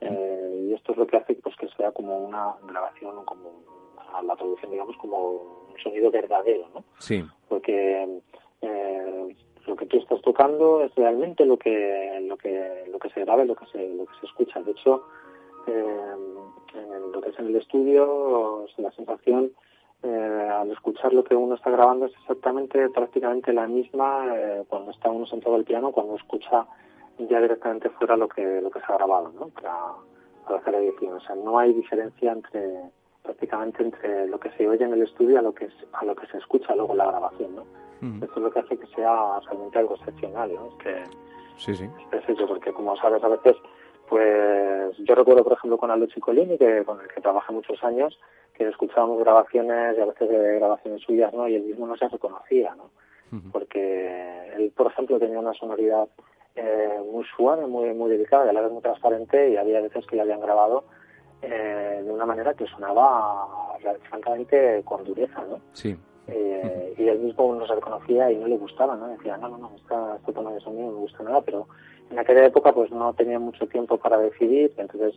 Eh, y esto es lo que hace pues que sea como una grabación, como la traducción, digamos, como un sonido verdadero, ¿no? Sí. Porque eh, lo que tú estás tocando es realmente lo que lo que lo que se graba y lo que se lo que se escucha. De hecho, eh, en lo que es en el estudio, la sensación eh, al escuchar lo que uno está grabando es exactamente prácticamente la misma eh, cuando está uno sentado al piano, cuando escucha ya directamente fuera lo que lo que se ha grabado, ¿no? Para, para hacer la edición. O sea, no hay diferencia entre prácticamente entre lo que se oye en el estudio a lo que a lo que se escucha luego en la grabación, ¿no? Esto es lo que hace que sea realmente algo excepcional, ¿no? Es que sí, sí. es eso, porque como sabes a veces, pues yo recuerdo por ejemplo con Aldo Ciccolini, que con el que trabajé muchos años, que escuchábamos grabaciones y a veces de grabaciones suyas, ¿no? Y él mismo no se reconocía, ¿no? Porque él, por ejemplo, tenía una sonoridad eh, muy suave, muy muy delicada, y a la vez muy transparente y había veces que le habían grabado eh, de una manera que sonaba francamente con dureza, ¿no? Sí. Eh, y él mismo no se reconocía y no le gustaba, ¿no? Decía, no, no, no, esta, este tono de sonido no me gusta nada, pero en aquella época pues no tenía mucho tiempo para decidir, entonces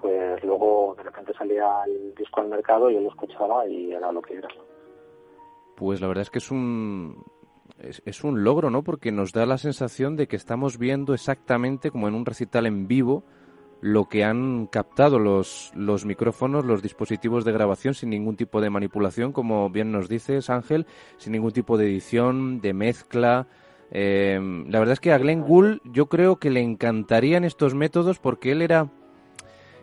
pues luego de repente salía el disco al mercado y yo lo escuchaba y era lo que era. Pues la verdad es que es un es, un logro, ¿no? Porque nos da la sensación de que estamos viendo exactamente como en un recital en vivo lo que han captado los, los micrófonos, los dispositivos de grabación sin ningún tipo de manipulación, como bien nos dices, Ángel, sin ningún tipo de edición, de mezcla. Eh, la verdad es que a Glenn Gould yo creo que le encantarían estos métodos porque él era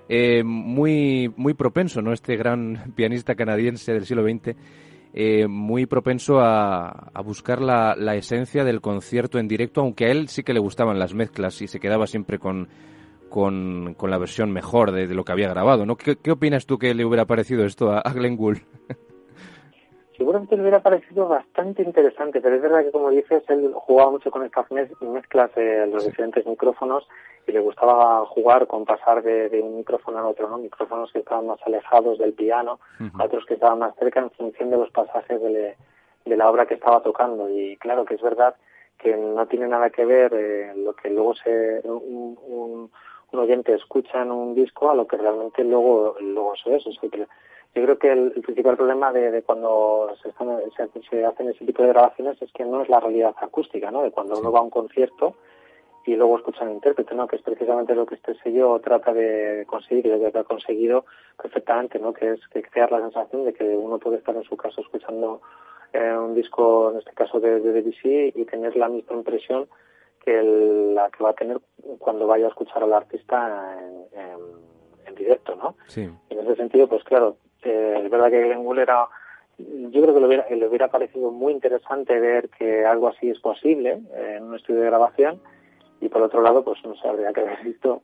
eh, muy, muy propenso, ¿no? Este gran pianista canadiense del siglo XX, eh, muy propenso a, buscar la, esencia del concierto en directo, aunque a él sí que le gustaban las mezclas y se quedaba siempre con, con, con la versión mejor de, lo que había grabado, ¿no? ¿Qué, ¿Qué, opinas tú que le hubiera parecido esto a, a Glenn Gould? seguramente le hubiera parecido bastante interesante, pero es verdad que, como dices, él jugaba mucho con estas mezclas de los diferentes micrófonos y le gustaba jugar con pasar de, de, un micrófono a otro, ¿no? Micrófonos que estaban más alejados del piano, uh -huh. a otros que estaban más cerca en función de los pasajes de, de, la obra que estaba tocando. Y claro que es verdad que no tiene nada que ver eh, lo que luego se un, un, un, oyente escucha en un disco a lo que realmente luego luego eso es. O sea, que yo creo que el, el principal problema de, de cuando se, están, se, se, hacen ese tipo de grabaciones es que no es la realidad acústica, ¿no? De cuando uno va a un concierto y luego escucha al intérprete, ¿no? Que es precisamente lo que este sello trata de conseguir y lo que ha conseguido perfectamente, ¿no? Que es que crear la sensación de que uno puede estar en su caso escuchando eh, un disco, en este caso de, de y tener la misma impresión que la que va a tener cuando vaya a escuchar al artista en, en, en directo, ¿no? Sí. En ese sentido, pues claro, eh, es verdad que Gould era yo creo que le hubiera, le hubiera parecido muy interesante ver que algo así es posible eh, en un estudio de grabación y por otro lado pues no se habría que haber visto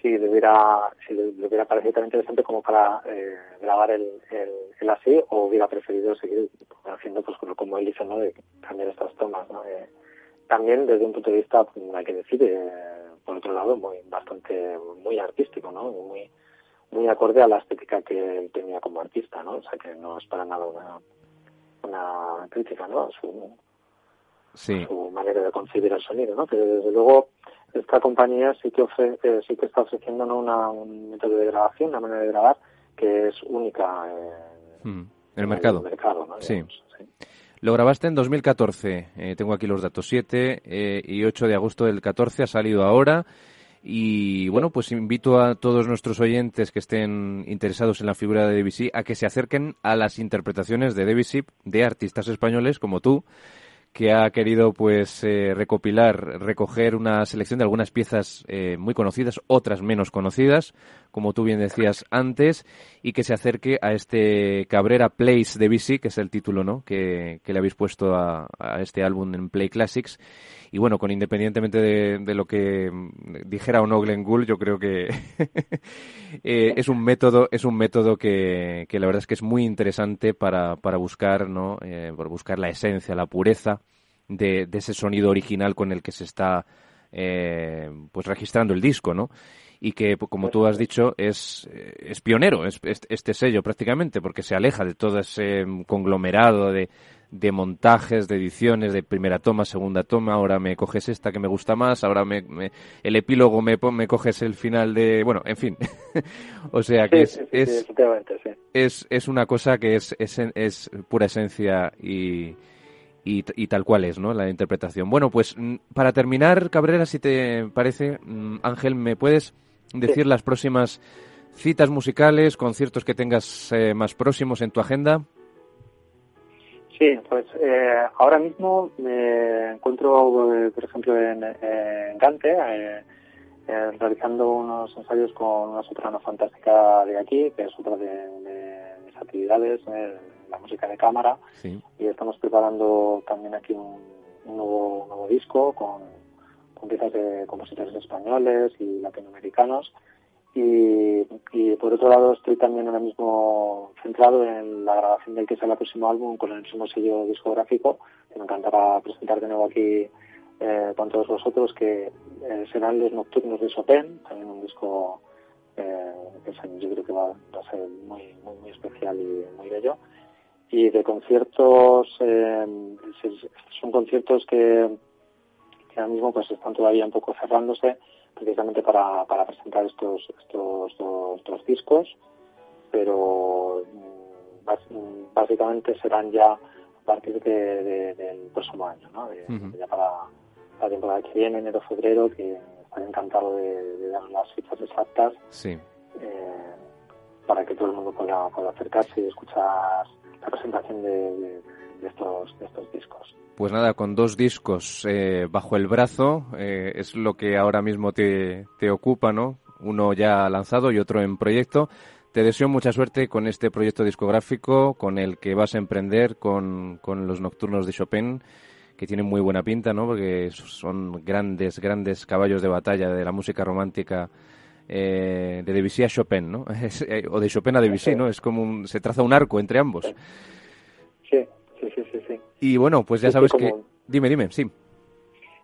si le hubiera si le, le hubiera parecido tan interesante como para eh, grabar el, el, el, así o hubiera preferido seguir haciendo pues como él hizo no de cambiar estas tomas ¿no? Eh, también desde un punto de vista pues, hay que decir eh, por otro lado muy bastante muy artístico no muy muy acorde a la estética que él tenía como artista, ¿no? O sea, que no es para nada una, una crítica, ¿no? A su, sí. su manera de concebir el sonido, ¿no? Que desde luego esta compañía sí que, ofrece, eh, sí que está ofreciendo ¿no? una, un método de grabación, una manera de grabar que es única mm, en, el mercado. En el mercado ¿no? sí. sí. Lo grabaste en 2014, eh, tengo aquí los datos, 7 eh, y 8 de agosto del 14, ha salido ahora. Y bueno, pues invito a todos nuestros oyentes que estén interesados en la figura de Debussy a que se acerquen a las interpretaciones de Debussy de artistas españoles como tú, que ha querido pues eh, recopilar, recoger una selección de algunas piezas muy conocidas, otras menos conocidas, como tú bien decías antes, y que se acerque a este Cabrera Plays Debussy, que es el título ¿no? que, que le habéis puesto a, a este álbum en Play Classics y bueno, con independientemente de, de, lo que dijera o no Glenn Gould, yo creo que eh, es un método, es un método que, que, la verdad es que es muy interesante para, para buscar, ¿no? Eh, por buscar la esencia, la pureza de, de, ese sonido original con el que se está eh, pues registrando el disco, ¿no? Y que, como tú has dicho, es, es pionero, es, es, este sello prácticamente, porque se aleja de todo ese conglomerado de, de montajes, de ediciones, de primera toma, segunda toma, ahora me coges esta que me gusta más, ahora me, me el epílogo me, me coges el final de, bueno, en fin. o sea que sí, es, sí, es, es, es, una cosa que es, es, es pura esencia y, y, y, tal cual es, ¿no? La interpretación. Bueno, pues mm, para terminar, Cabrera, si te parece, mm, Ángel, ¿me puedes decir las próximas citas musicales, conciertos que tengas eh, más próximos en tu agenda? Sí, pues eh, ahora mismo me encuentro, eh, por ejemplo, en, en Gante, eh, eh, realizando unos ensayos con una soprano fantástica de aquí, que es otra de, de mis actividades, eh, la música de cámara, sí. y estamos preparando también aquí un, un nuevo, un nuevo disco con, con de compositores españoles y latinoamericanos y, por otro lado estoy también ahora mismo centrado en la grabación del que será el próximo álbum con el mismo sello discográfico que me encantará presentar de nuevo aquí eh, con todos vosotros que eh, serán los nocturnos de Chopin también un disco ese año yo creo que va, a ser muy, muy, muy especial y muy bello. Y de conciertos, son conciertos que, que ahora mismo pues están todavía un poco cerrándose precisamente para, para presentar estos, estos dos, discos, pero mm, básicamente serán ya a partir de, del próximo año, ¿no? Ya para la temporada que viene, enero, febrero, que estaré encantado de, dar las fechas exactas. Sí. Eh, para que todo el mundo pueda, pueda acercarse y escuchar la presentación de, estos, de estos discos. Pues nada, con dos discos eh, bajo el brazo eh, es lo que ahora mismo te, te ocupa, ¿no? Uno ya lanzado y otro en proyecto. Te deseo mucha suerte con este proyecto discográfico, con el que vas a emprender, con, con los nocturnos de Chopin, que tienen muy buena pinta, ¿no? Porque son grandes, grandes caballos de batalla de la música romántica eh, de Debussy a Chopin, ¿no? o de Chopin a Debussy, ¿no? Es como un, se traza un arco entre ambos. Sí, sí, sí, sí. Y bueno, pues ya sabes que... Dime, dime, sí.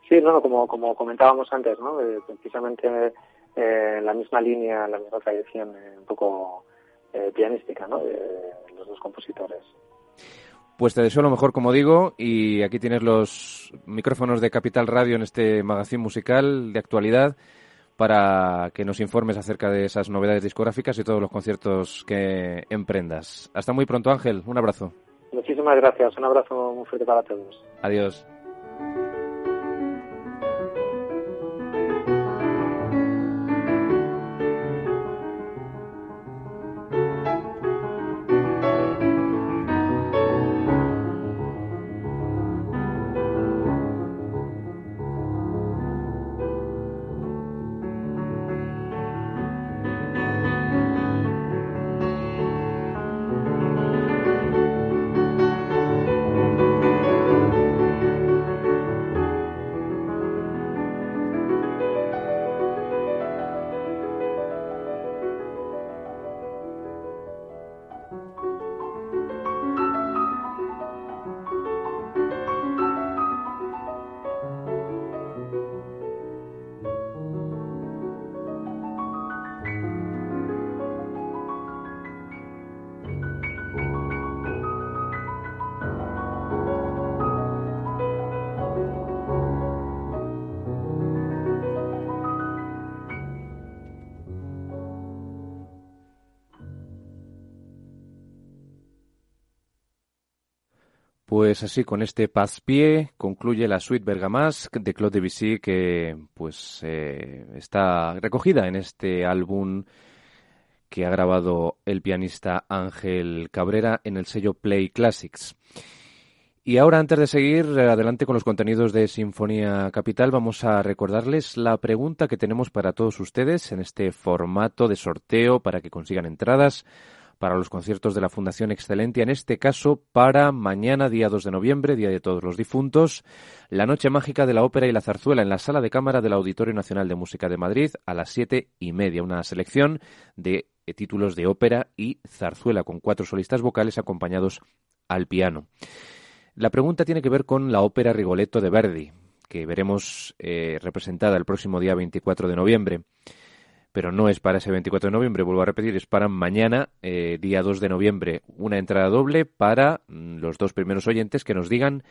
Sí, no, como, como comentábamos antes, ¿no? precisamente eh, la misma línea, la misma tradición eh, un poco eh, pianística, ¿no? De los dos compositores. Pues te deseo lo mejor, como digo, y aquí tienes los micrófonos de Capital Radio en este magazine musical de actualidad para que nos informes acerca de esas novedades discográficas y todos los conciertos que emprendas. Hasta muy pronto, Ángel. Un abrazo. Muchísimas gracias. Un abrazo muy fuerte para todos. Adiós. Pues así, con este paz-pie concluye la suite Bergamasque de Claude Debussy que pues eh, está recogida en este álbum que ha grabado el pianista Ángel Cabrera en el sello Play Classics. Y ahora, antes de seguir adelante con los contenidos de Sinfonía Capital, vamos a recordarles la pregunta que tenemos para todos ustedes en este formato de sorteo para que consigan entradas para los conciertos de la Fundación Excelentia, en este caso para mañana, día 2 de noviembre, Día de Todos los Difuntos, la Noche Mágica de la Ópera y la Zarzuela en la Sala de Cámara del Auditorio Nacional de Música de Madrid a las siete y media. Una selección de eh, títulos de ópera y zarzuela con cuatro solistas vocales acompañados al piano. La pregunta tiene que ver con la ópera Rigoletto de Verdi, que veremos eh, representada el próximo día 24 de noviembre pero no es para ese 24 de noviembre, vuelvo a repetir, es para mañana, eh, día 2 de noviembre, una entrada doble para mm, los dos primeros oyentes que nos digan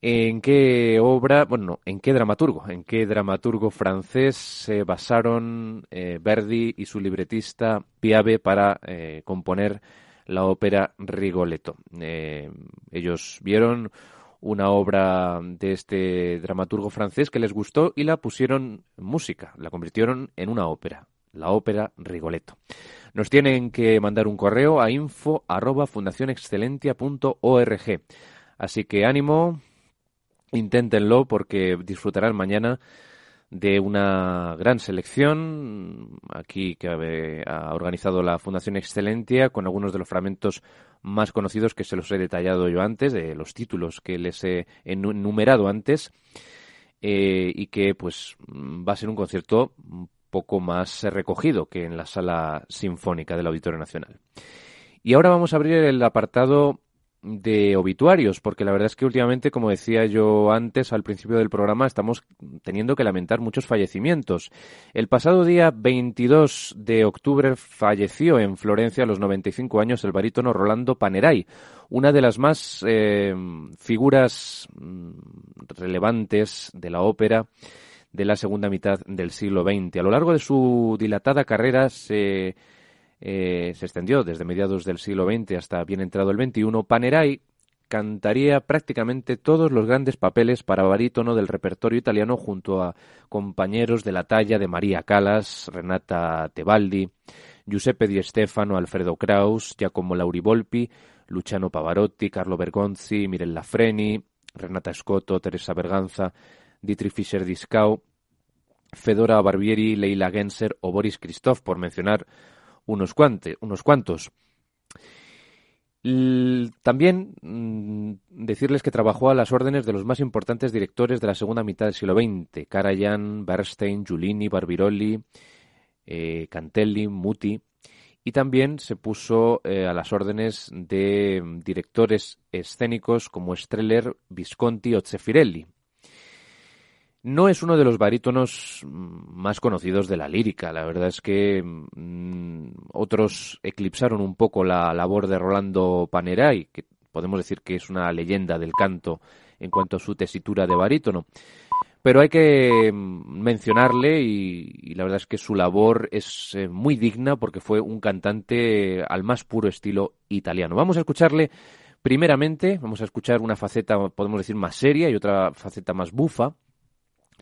en qué obra, bueno, en qué dramaturgo, en qué dramaturgo francés se basaron eh, Verdi y su libretista Piave para eh, componer la ópera Rigoletto. ellos vieron una obra de este dramaturgo francés que les gustó y la pusieron música, la convirtieron en una ópera, la ópera Rigoletto. Nos tienen que mandar un correo a info arroba Así que ánimo, inténtenlo porque disfrutarán mañana de una gran selección aquí que ha organizado la Fundación Excelentia con algunos de los fragmentos más conocidos que se los he detallado yo antes, de los títulos que les he enumerado antes eh, y que pues va a ser un concierto un poco más recogido que en la sala sinfónica del Auditorio Nacional. Y ahora vamos a abrir el apartado de obituarios, porque la verdad es que últimamente, como decía yo antes al principio del programa, estamos teniendo que lamentar muchos fallecimientos. El pasado día 22 de octubre falleció en Florencia a los 95 años el barítono Rolando Panerai, una de las más eh, figuras mm, relevantes de la ópera de la segunda mitad del siglo XX. A lo largo de su dilatada carrera se eh, se extendió desde mediados del siglo XX hasta bien entrado el XXI, Panerai cantaría prácticamente todos los grandes papeles para barítono del repertorio italiano junto a compañeros de la talla de María Callas, Renata Tebaldi, Giuseppe Di Stefano, Alfredo Kraus, Giacomo Laurivolpi, Luciano Pavarotti, Carlo Bergonzi, Mirella Freni, Renata Scotto, Teresa Berganza, Dietrich Fischer-Dieskau, Fedora Barbieri, Leila Genser o Boris Christoph, por mencionar unos, unos cuantos. también mm, decirles que trabajó a las órdenes de los más importantes directores de la segunda mitad del siglo XX, Karajan, Bernstein, Giulini, Barbirolli, eh, Cantelli, Muti, y también se puso eh, a las órdenes de directores escénicos como Streller, Visconti o Zeffirelli. No es uno de los barítonos más conocidos de la lírica. La verdad es que mm, otros eclipsaron un poco la labor de Rolando Panerai, que podemos decir que es una leyenda del canto en cuanto a su tesitura de barítono. Pero hay que mm, mencionarle y, la verdad es que su labor es eh, muy digna porque fue un cantante al más puro estilo italiano. Vamos a escucharle primeramente, vamos a escuchar una faceta, podemos decir, más seria y otra faceta más bufa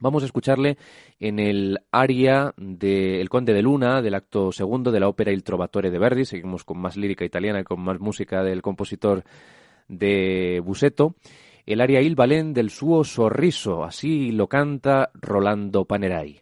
Vamos a escucharle en el aria de El Conde de Luna, del acto segundo de la ópera Il Trovatore de Verdi. Seguimos con más lírica italiana y con más música del compositor de Busetto. El aria Il Balén del suo sorriso, así lo canta Rolando Panerai.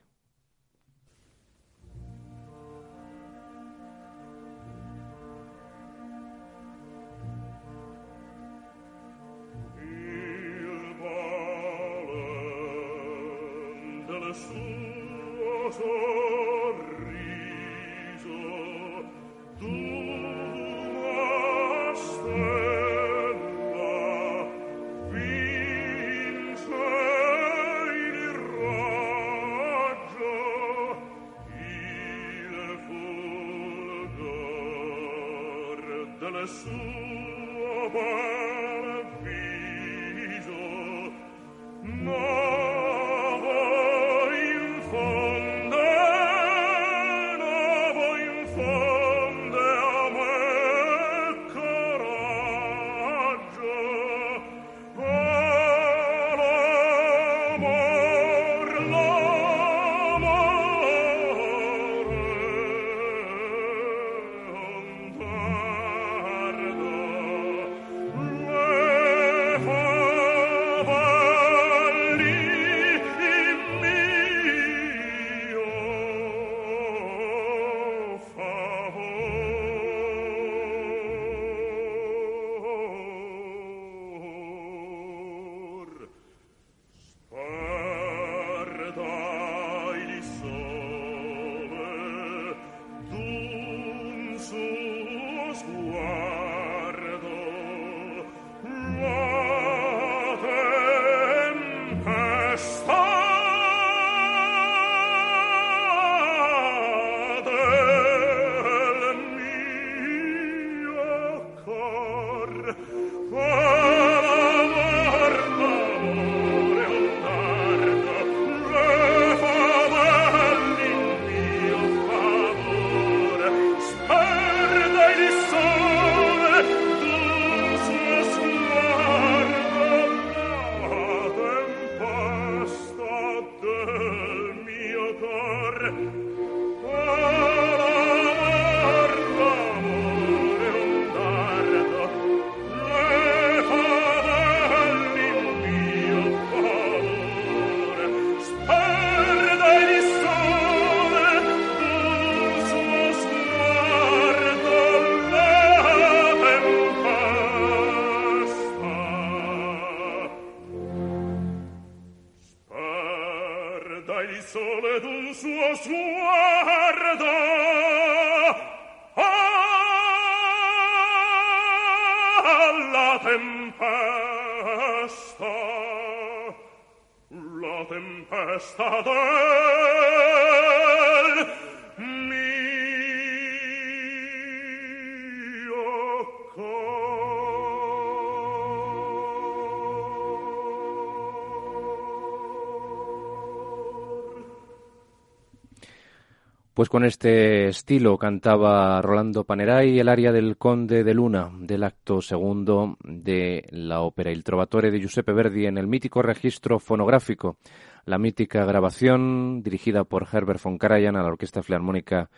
Pues con este estilo cantaba Rolando Panerai el aria del Conde de Luna del acto segundo de la ópera Il Trovatore de Giuseppe Verdi en el mítico registro fonográfico, la mítica grabación dirigida por Herbert von Karajan a la Orquesta Filarmónica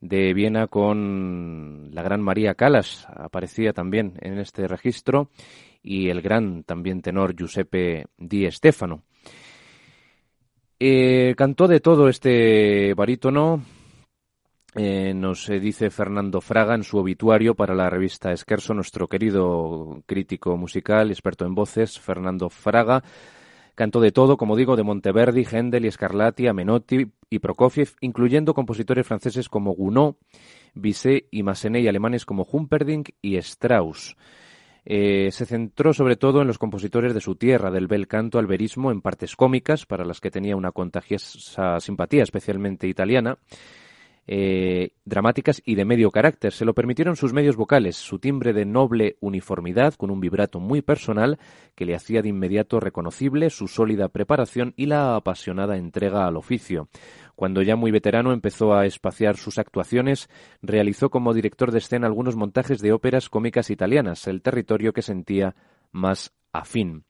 de Viena con la gran María Calas, aparecía también en este registro, y el gran también tenor Giuseppe Di Stefano. Eh, cantó de todo este barítono, eh, nos dice Fernando Fraga en su obituario para la revista Esquerso, nuestro querido crítico musical, experto en voces, Fernando Fraga. Cantó de todo, como digo, de Monteverdi, Händel y Scarlatti, Menotti y Prokofiev, incluyendo compositores franceses como Gounod, Bizet y Massenet y alemanes como Humperdinck y Strauss. Eh, se centró sobre todo en los compositores de su tierra, del bel canto al verismo, en partes cómicas, para las que tenía una contagiosa simpatía, especialmente italiana, eh, dramáticas y de medio carácter. Se lo permitieron sus medios vocales, su timbre de noble uniformidad, con un vibrato muy personal que le hacía de inmediato reconocible, su sólida preparación y la apasionada entrega al oficio. Cuando ya muy veterano empezó a espaciar sus actuaciones, realizó como director de escena algunos montajes de óperas cómicas italianas, el territorio que sentía más afín.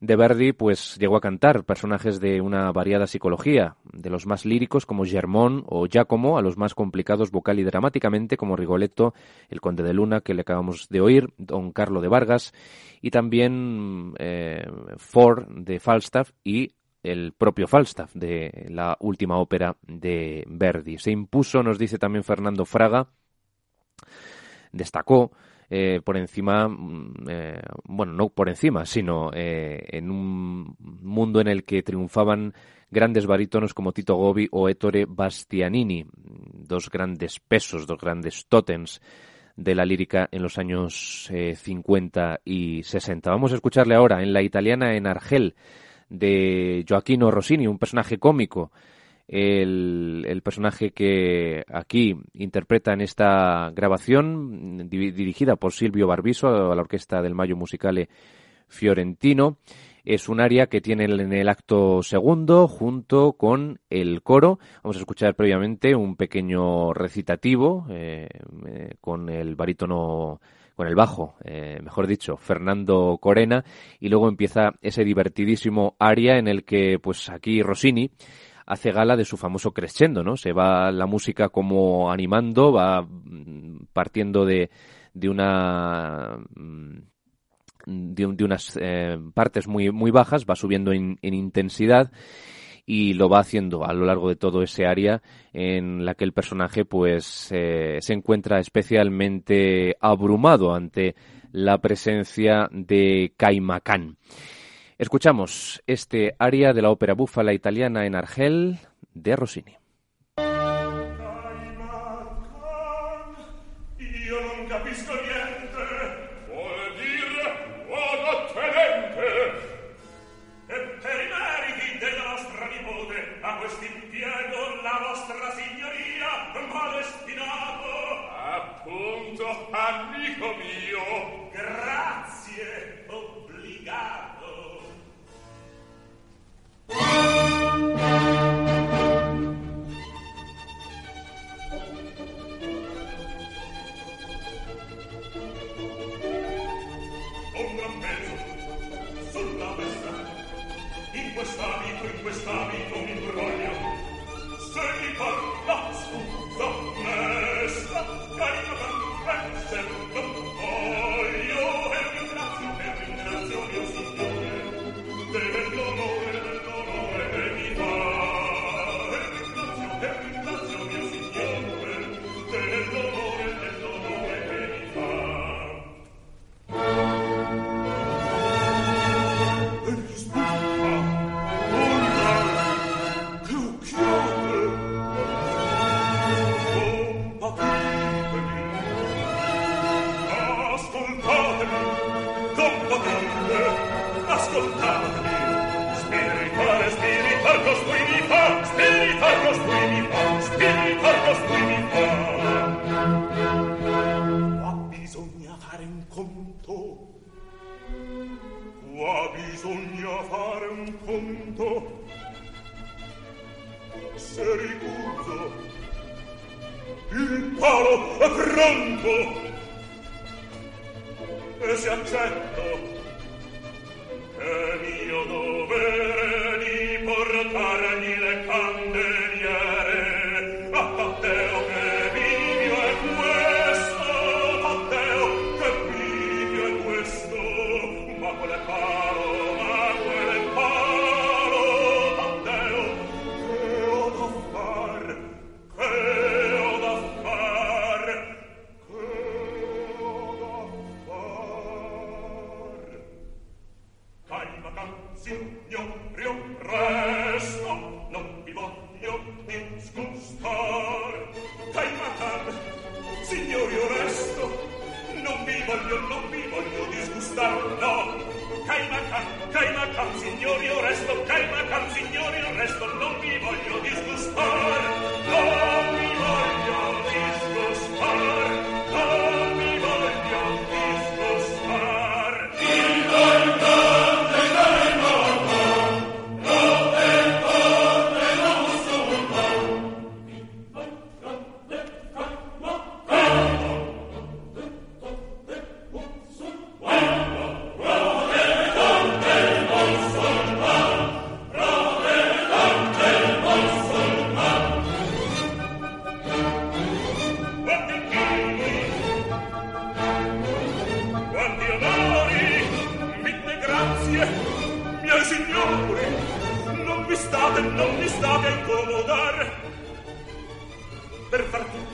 De Verdi, pues llegó a cantar personajes de una variada psicología, de los más líricos como Germón o Giacomo, a los más complicados vocal y dramáticamente como Rigoletto, el Conde de Luna, que le acabamos de oír, Don Carlo de Vargas, y también eh, Ford de Falstaff y el propio Falstaff de la última ópera de Verdi. Se impuso, nos dice también Fernando Fraga, destacó eh, por encima, mm, eh, bueno, no por encima, sino eh, en un mundo en el que triunfaban grandes barítonos como Tito Gobi o Ettore Bastianini, dos grandes pesos, dos grandes tótems de la lírica en los años 50 y 60. Vamos a escucharle ahora en la italiana en Argel de Joaquino Rossini, un personaje cómico, el, personaje que aquí interpreta en esta grabación, dirigida por Silvio Barbiso a la orquesta del Mayo Musicale Fiorentino. Es un área que tiene en el acto segundo junto con el coro. Vamos a escuchar previamente un pequeño recitativo eh, eh, con el barítono con el bajo, eh, mejor dicho, Fernando Corena, y luego empieza ese divertidísimo aria en el que, pues aquí Rossini hace gala de su famoso crescendo, ¿no? Se va la música como animando, va mm, partiendo de, de una mm, de, unas eh, partes muy, muy bajas, va subiendo en intensidad y lo va haciendo a lo largo de todo ese área en la que el personaje pues eh, se encuentra especialmente abrumado ante la presencia de Caimacán. Escuchamos este área de la ópera búfala italiana en Argel de Rossini.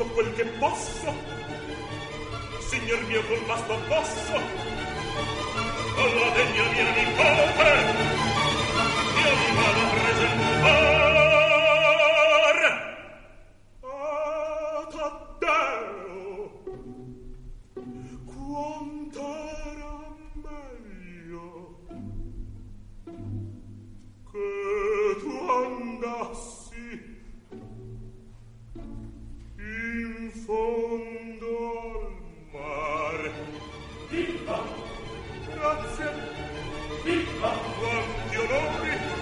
Tutto quel che posso, signor mio col posso, con la degna mia nipote, io mi vado a presentare. A Taddeo, quant'era meglio che tu andassi Grazie! Viva! Quanti onori!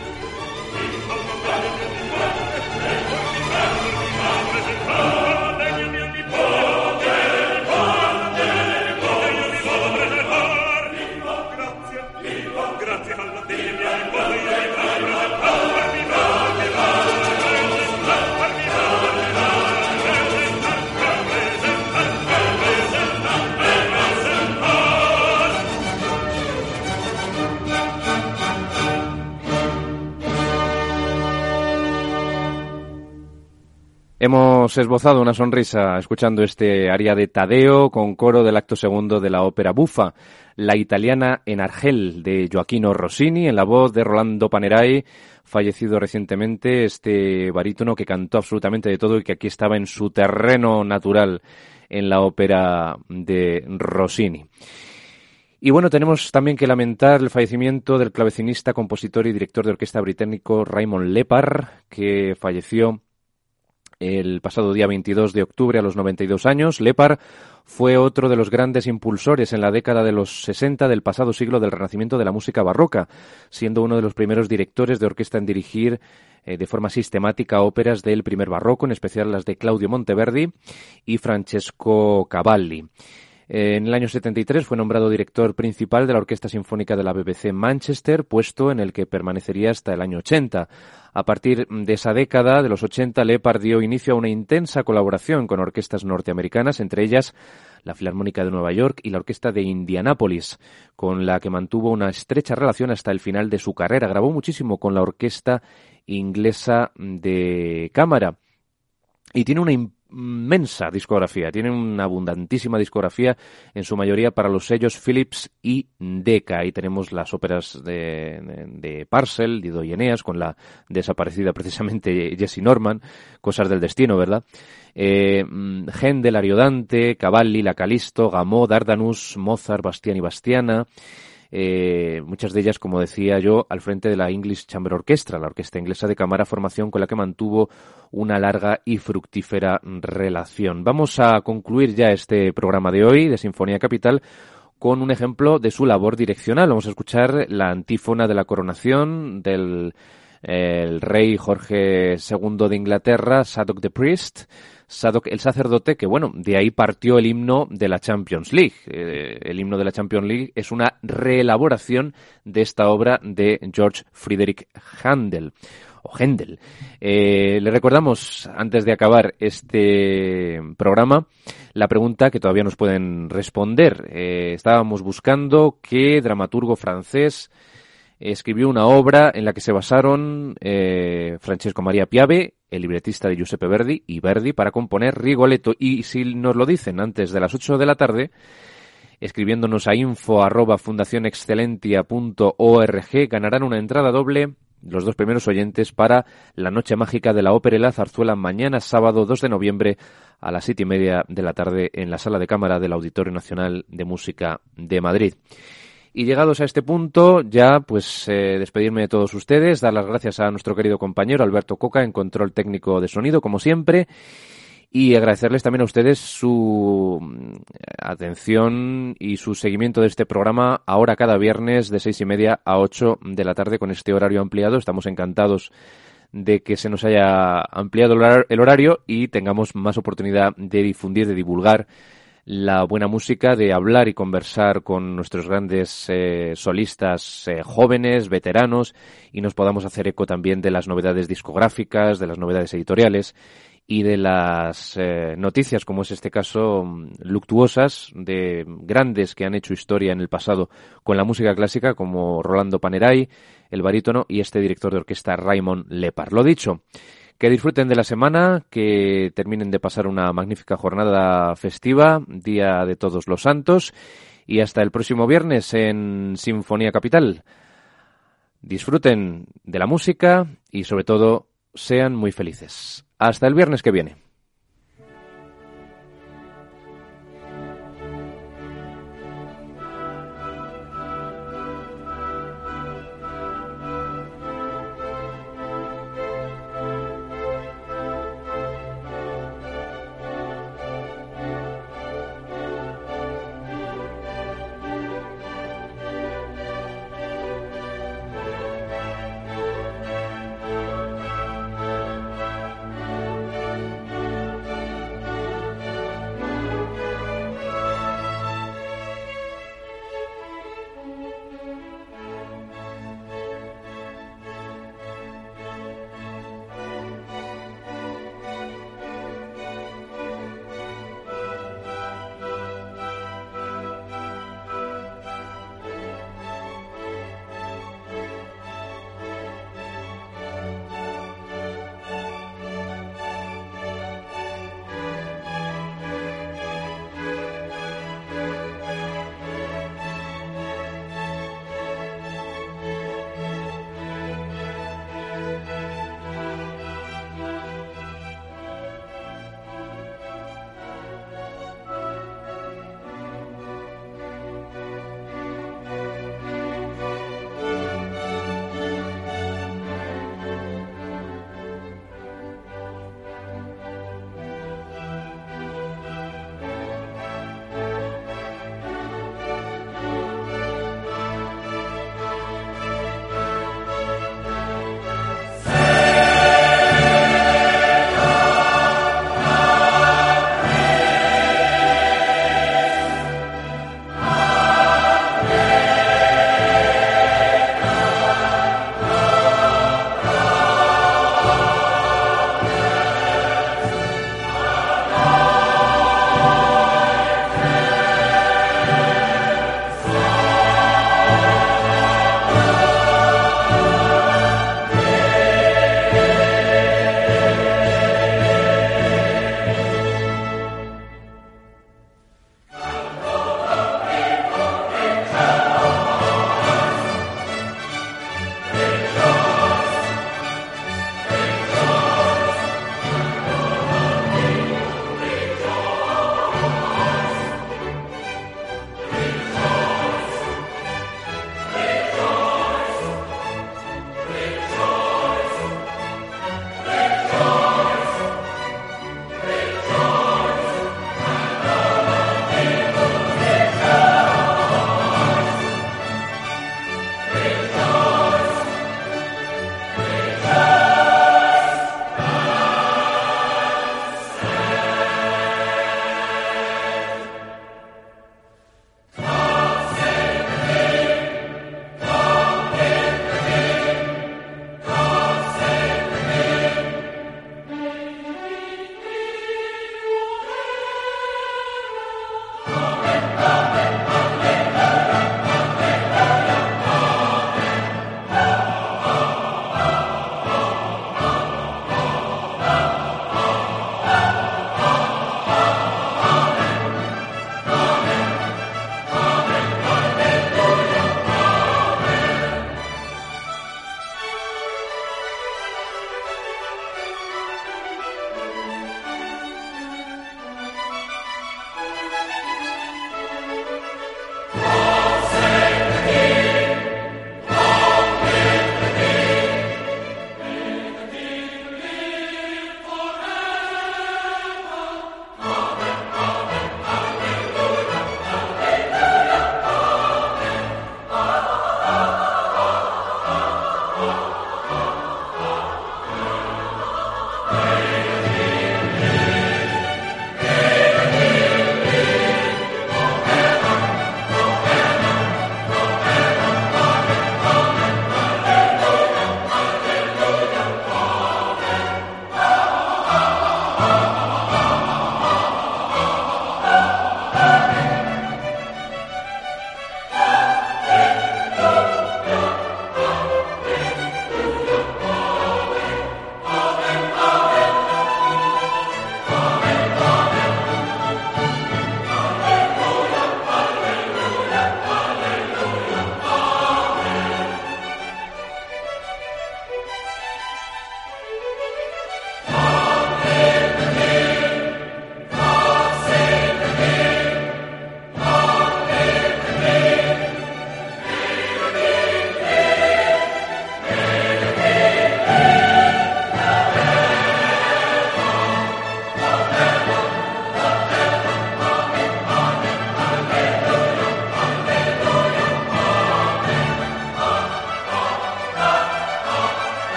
Hemos esbozado una sonrisa escuchando este aria de Tadeo con coro del acto segundo de la ópera bufa, La italiana en Argel de Joaquino Rossini, en la voz de Rolando Panerai, fallecido recientemente, este barítono que cantó absolutamente de todo y que aquí estaba en su terreno natural en la ópera de Rossini. Y bueno, tenemos también que lamentar el fallecimiento del clavecinista, compositor y director de orquesta británico Raymond Lepar, que falleció el pasado día 22 de octubre a los 92 años. Lepar fue otro de los grandes impulsores en la década de los 60 del pasado siglo del renacimiento de la música barroca, siendo uno de los primeros directores de orquesta en dirigir eh, de forma sistemática óperas del primer barroco, en especial las de Claudio Monteverdi y Francesco Cavalli. En el año 73 fue nombrado director principal de la Orquesta Sinfónica de la BBC Manchester, puesto en el que permanecería hasta el año 80. A partir de esa década, de los 80, Lepard dio inicio a una intensa colaboración con orquestas norteamericanas, entre ellas la Filarmónica de Nueva York y la Orquesta de Indianápolis, con la que mantuvo una estrecha relación hasta el final de su carrera. Grabó muchísimo con la Orquesta Inglesa de Cámara y tiene una inmensa discografía, tiene una abundantísima discografía, en su mayoría para los sellos Philips y Decca. Ahí tenemos las óperas de, de, Parcel, Dido y Eneas, con la desaparecida precisamente Jessie Norman, Cosas del Destino, ¿verdad? Eh, Händel, Ariodante, Cavalli, La Calisto, Gameau, Dardanus, Mozart, Bastián y Bastiana, eh, muchas de ellas, como decía yo, al frente de la English Chamber Orchestra, la orquesta inglesa de cámara, formación con la que mantuvo una larga y fructífera relación. Vamos a concluir ya este programa de hoy de Sinfonía Capital con un ejemplo de su labor direccional. Vamos a escuchar la antífona de la coronación del el rey Jorge II de Inglaterra, Sadok the Priest, Sadok el sacerdote, que bueno, de ahí partió el himno de la Champions League. Eh, el himno de la Champions League es una reelaboración de esta obra de George Friedrich Handel. O Händel. Eh, le recordamos, antes de acabar este programa, la pregunta que todavía nos pueden responder. Eh, estábamos buscando qué dramaturgo francés escribió una obra en la que se basaron eh, Francesco María Piave, el libretista de Giuseppe Verdi y Verdi para componer Rigoletto. Y si nos lo dicen antes de las 8 de la tarde, escribiéndonos a info ganarán una entrada doble los dos primeros oyentes para la noche mágica de la ópera y la zarzuela mañana sábado 2 de noviembre a las siete y media de la tarde en la sala de cámara del Auditorio Nacional de Música de Madrid. Y llegados a este punto, ya pues eh, despedirme de todos ustedes, dar las gracias a nuestro querido compañero Alberto Coca en control técnico de sonido, como siempre, y agradecerles también a ustedes su mm, atención y su seguimiento de este programa ahora cada viernes de seis y media a ocho de la tarde con este horario ampliado. Estamos encantados de que se nos haya ampliado el horario y tengamos más oportunidad de difundir, de divulgar la buena música, de hablar y conversar con nuestros grandes eh, solistas eh, jóvenes, veteranos, y nos podamos hacer eco también de las novedades discográficas, de las novedades editoriales y de las eh, noticias, como es este caso, mm, luctuosas, de grandes que han hecho historia en el pasado con la música clásica, como Rolando Panerai, el barítono, y este director de orquesta Raymond Lepar. Lo dicho, que disfruten de la semana, que terminen de pasar una magnífica jornada festiva, Día de Todos los Santos, y hasta el próximo viernes en Sinfonía Capital. Disfruten de la música y sobre todo sean muy felices. Hasta el viernes que viene.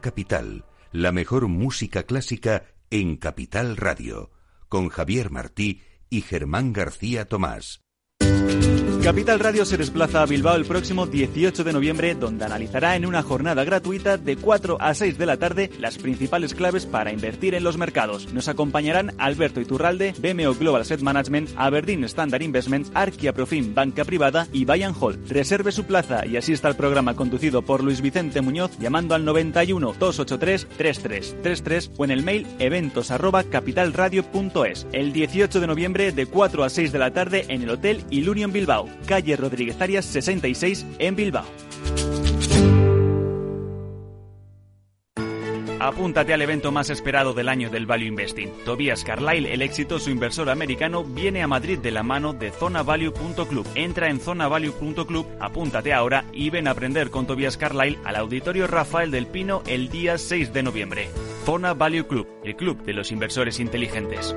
Capital, la mejor música clásica en Capital Radio, con Javier Martí y Germán García Tomás. Capital Radio se desplaza a Bilbao el próximo 18 de noviembre, donde analizará en una jornada gratuita de 4 a 6 de la tarde las principales claves para invertir en los mercados. Nos acompañarán Alberto Iturralde, BMO Global Asset Management, Aberdeen Standard Investments, Arquia Profim Banca Privada y Bayern Hall. Reserve su plaza y asista al programa conducido por Luis Vicente Muñoz llamando al 91 283 3333 o en el mail eventos arroba capitalradio.es. El 18 de noviembre de 4 a 6 de la tarde en el Hotel Ilunion Bilbao calle Rodríguez Arias 66 en Bilbao. Apúntate al evento más esperado del año del Value Investing. Tobias Carlyle, el exitoso inversor americano, viene a Madrid de la mano de zonavalue.club. Entra en zonavalue.club, apúntate ahora y ven a aprender con Tobias Carlyle al Auditorio Rafael del Pino el día 6 de noviembre. Zona Value Club, el club de los inversores inteligentes.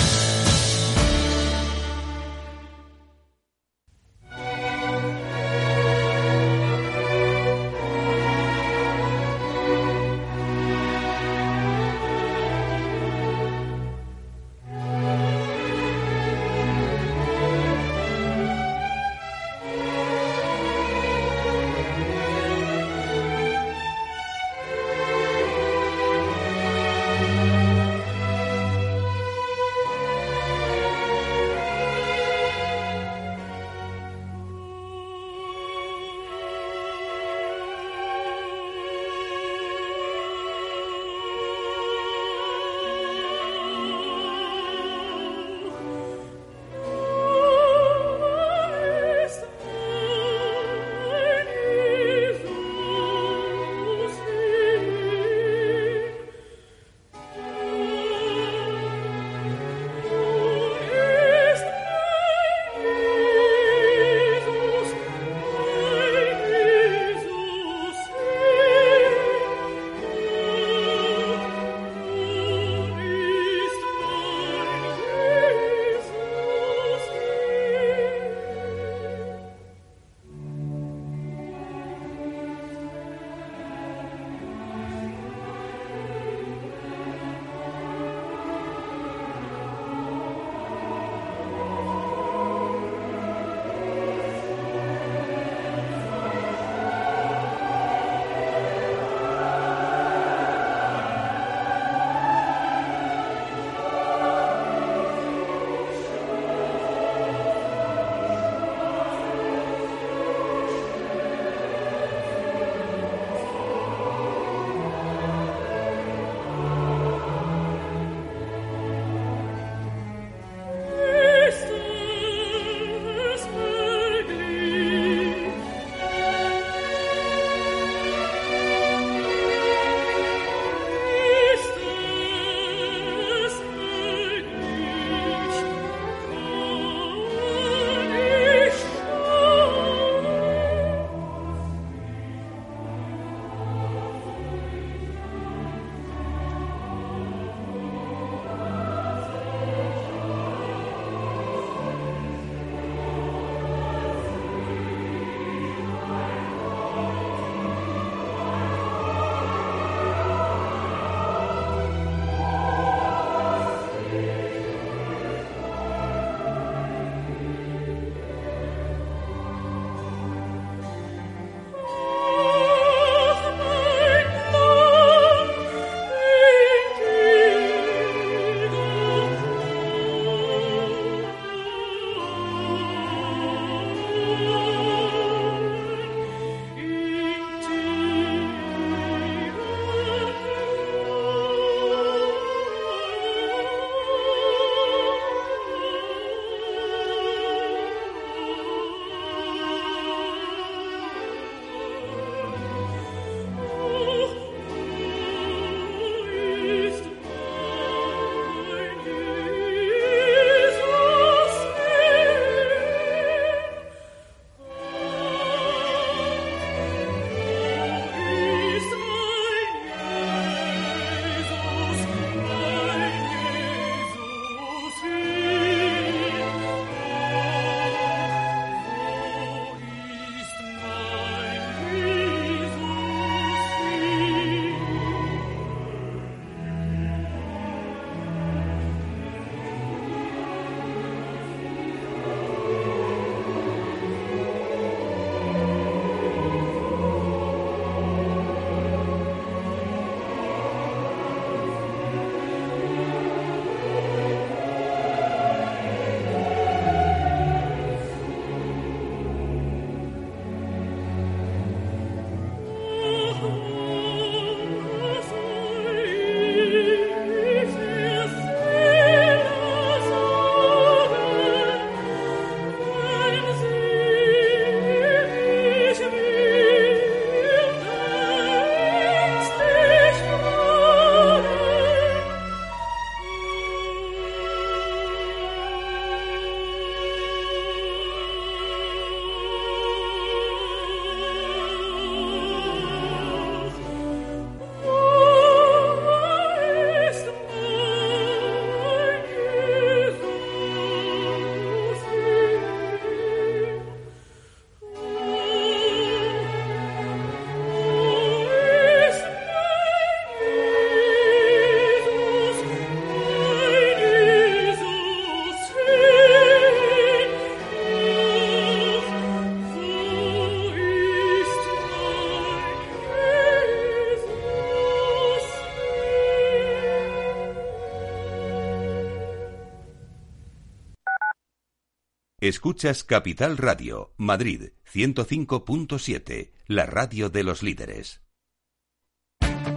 Escuchas Capital Radio, Madrid 105.7, la radio de los líderes.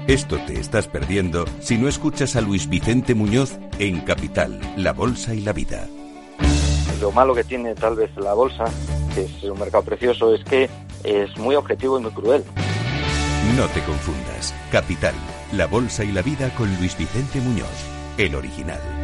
Esto te estás perdiendo si no escuchas a Luis Vicente Muñoz en Capital, La Bolsa y la Vida. Lo malo que tiene tal vez la bolsa, que es un mercado precioso, es que es muy objetivo y muy cruel. No te confundas. Capital, La Bolsa y la Vida con Luis Vicente Muñoz, el original.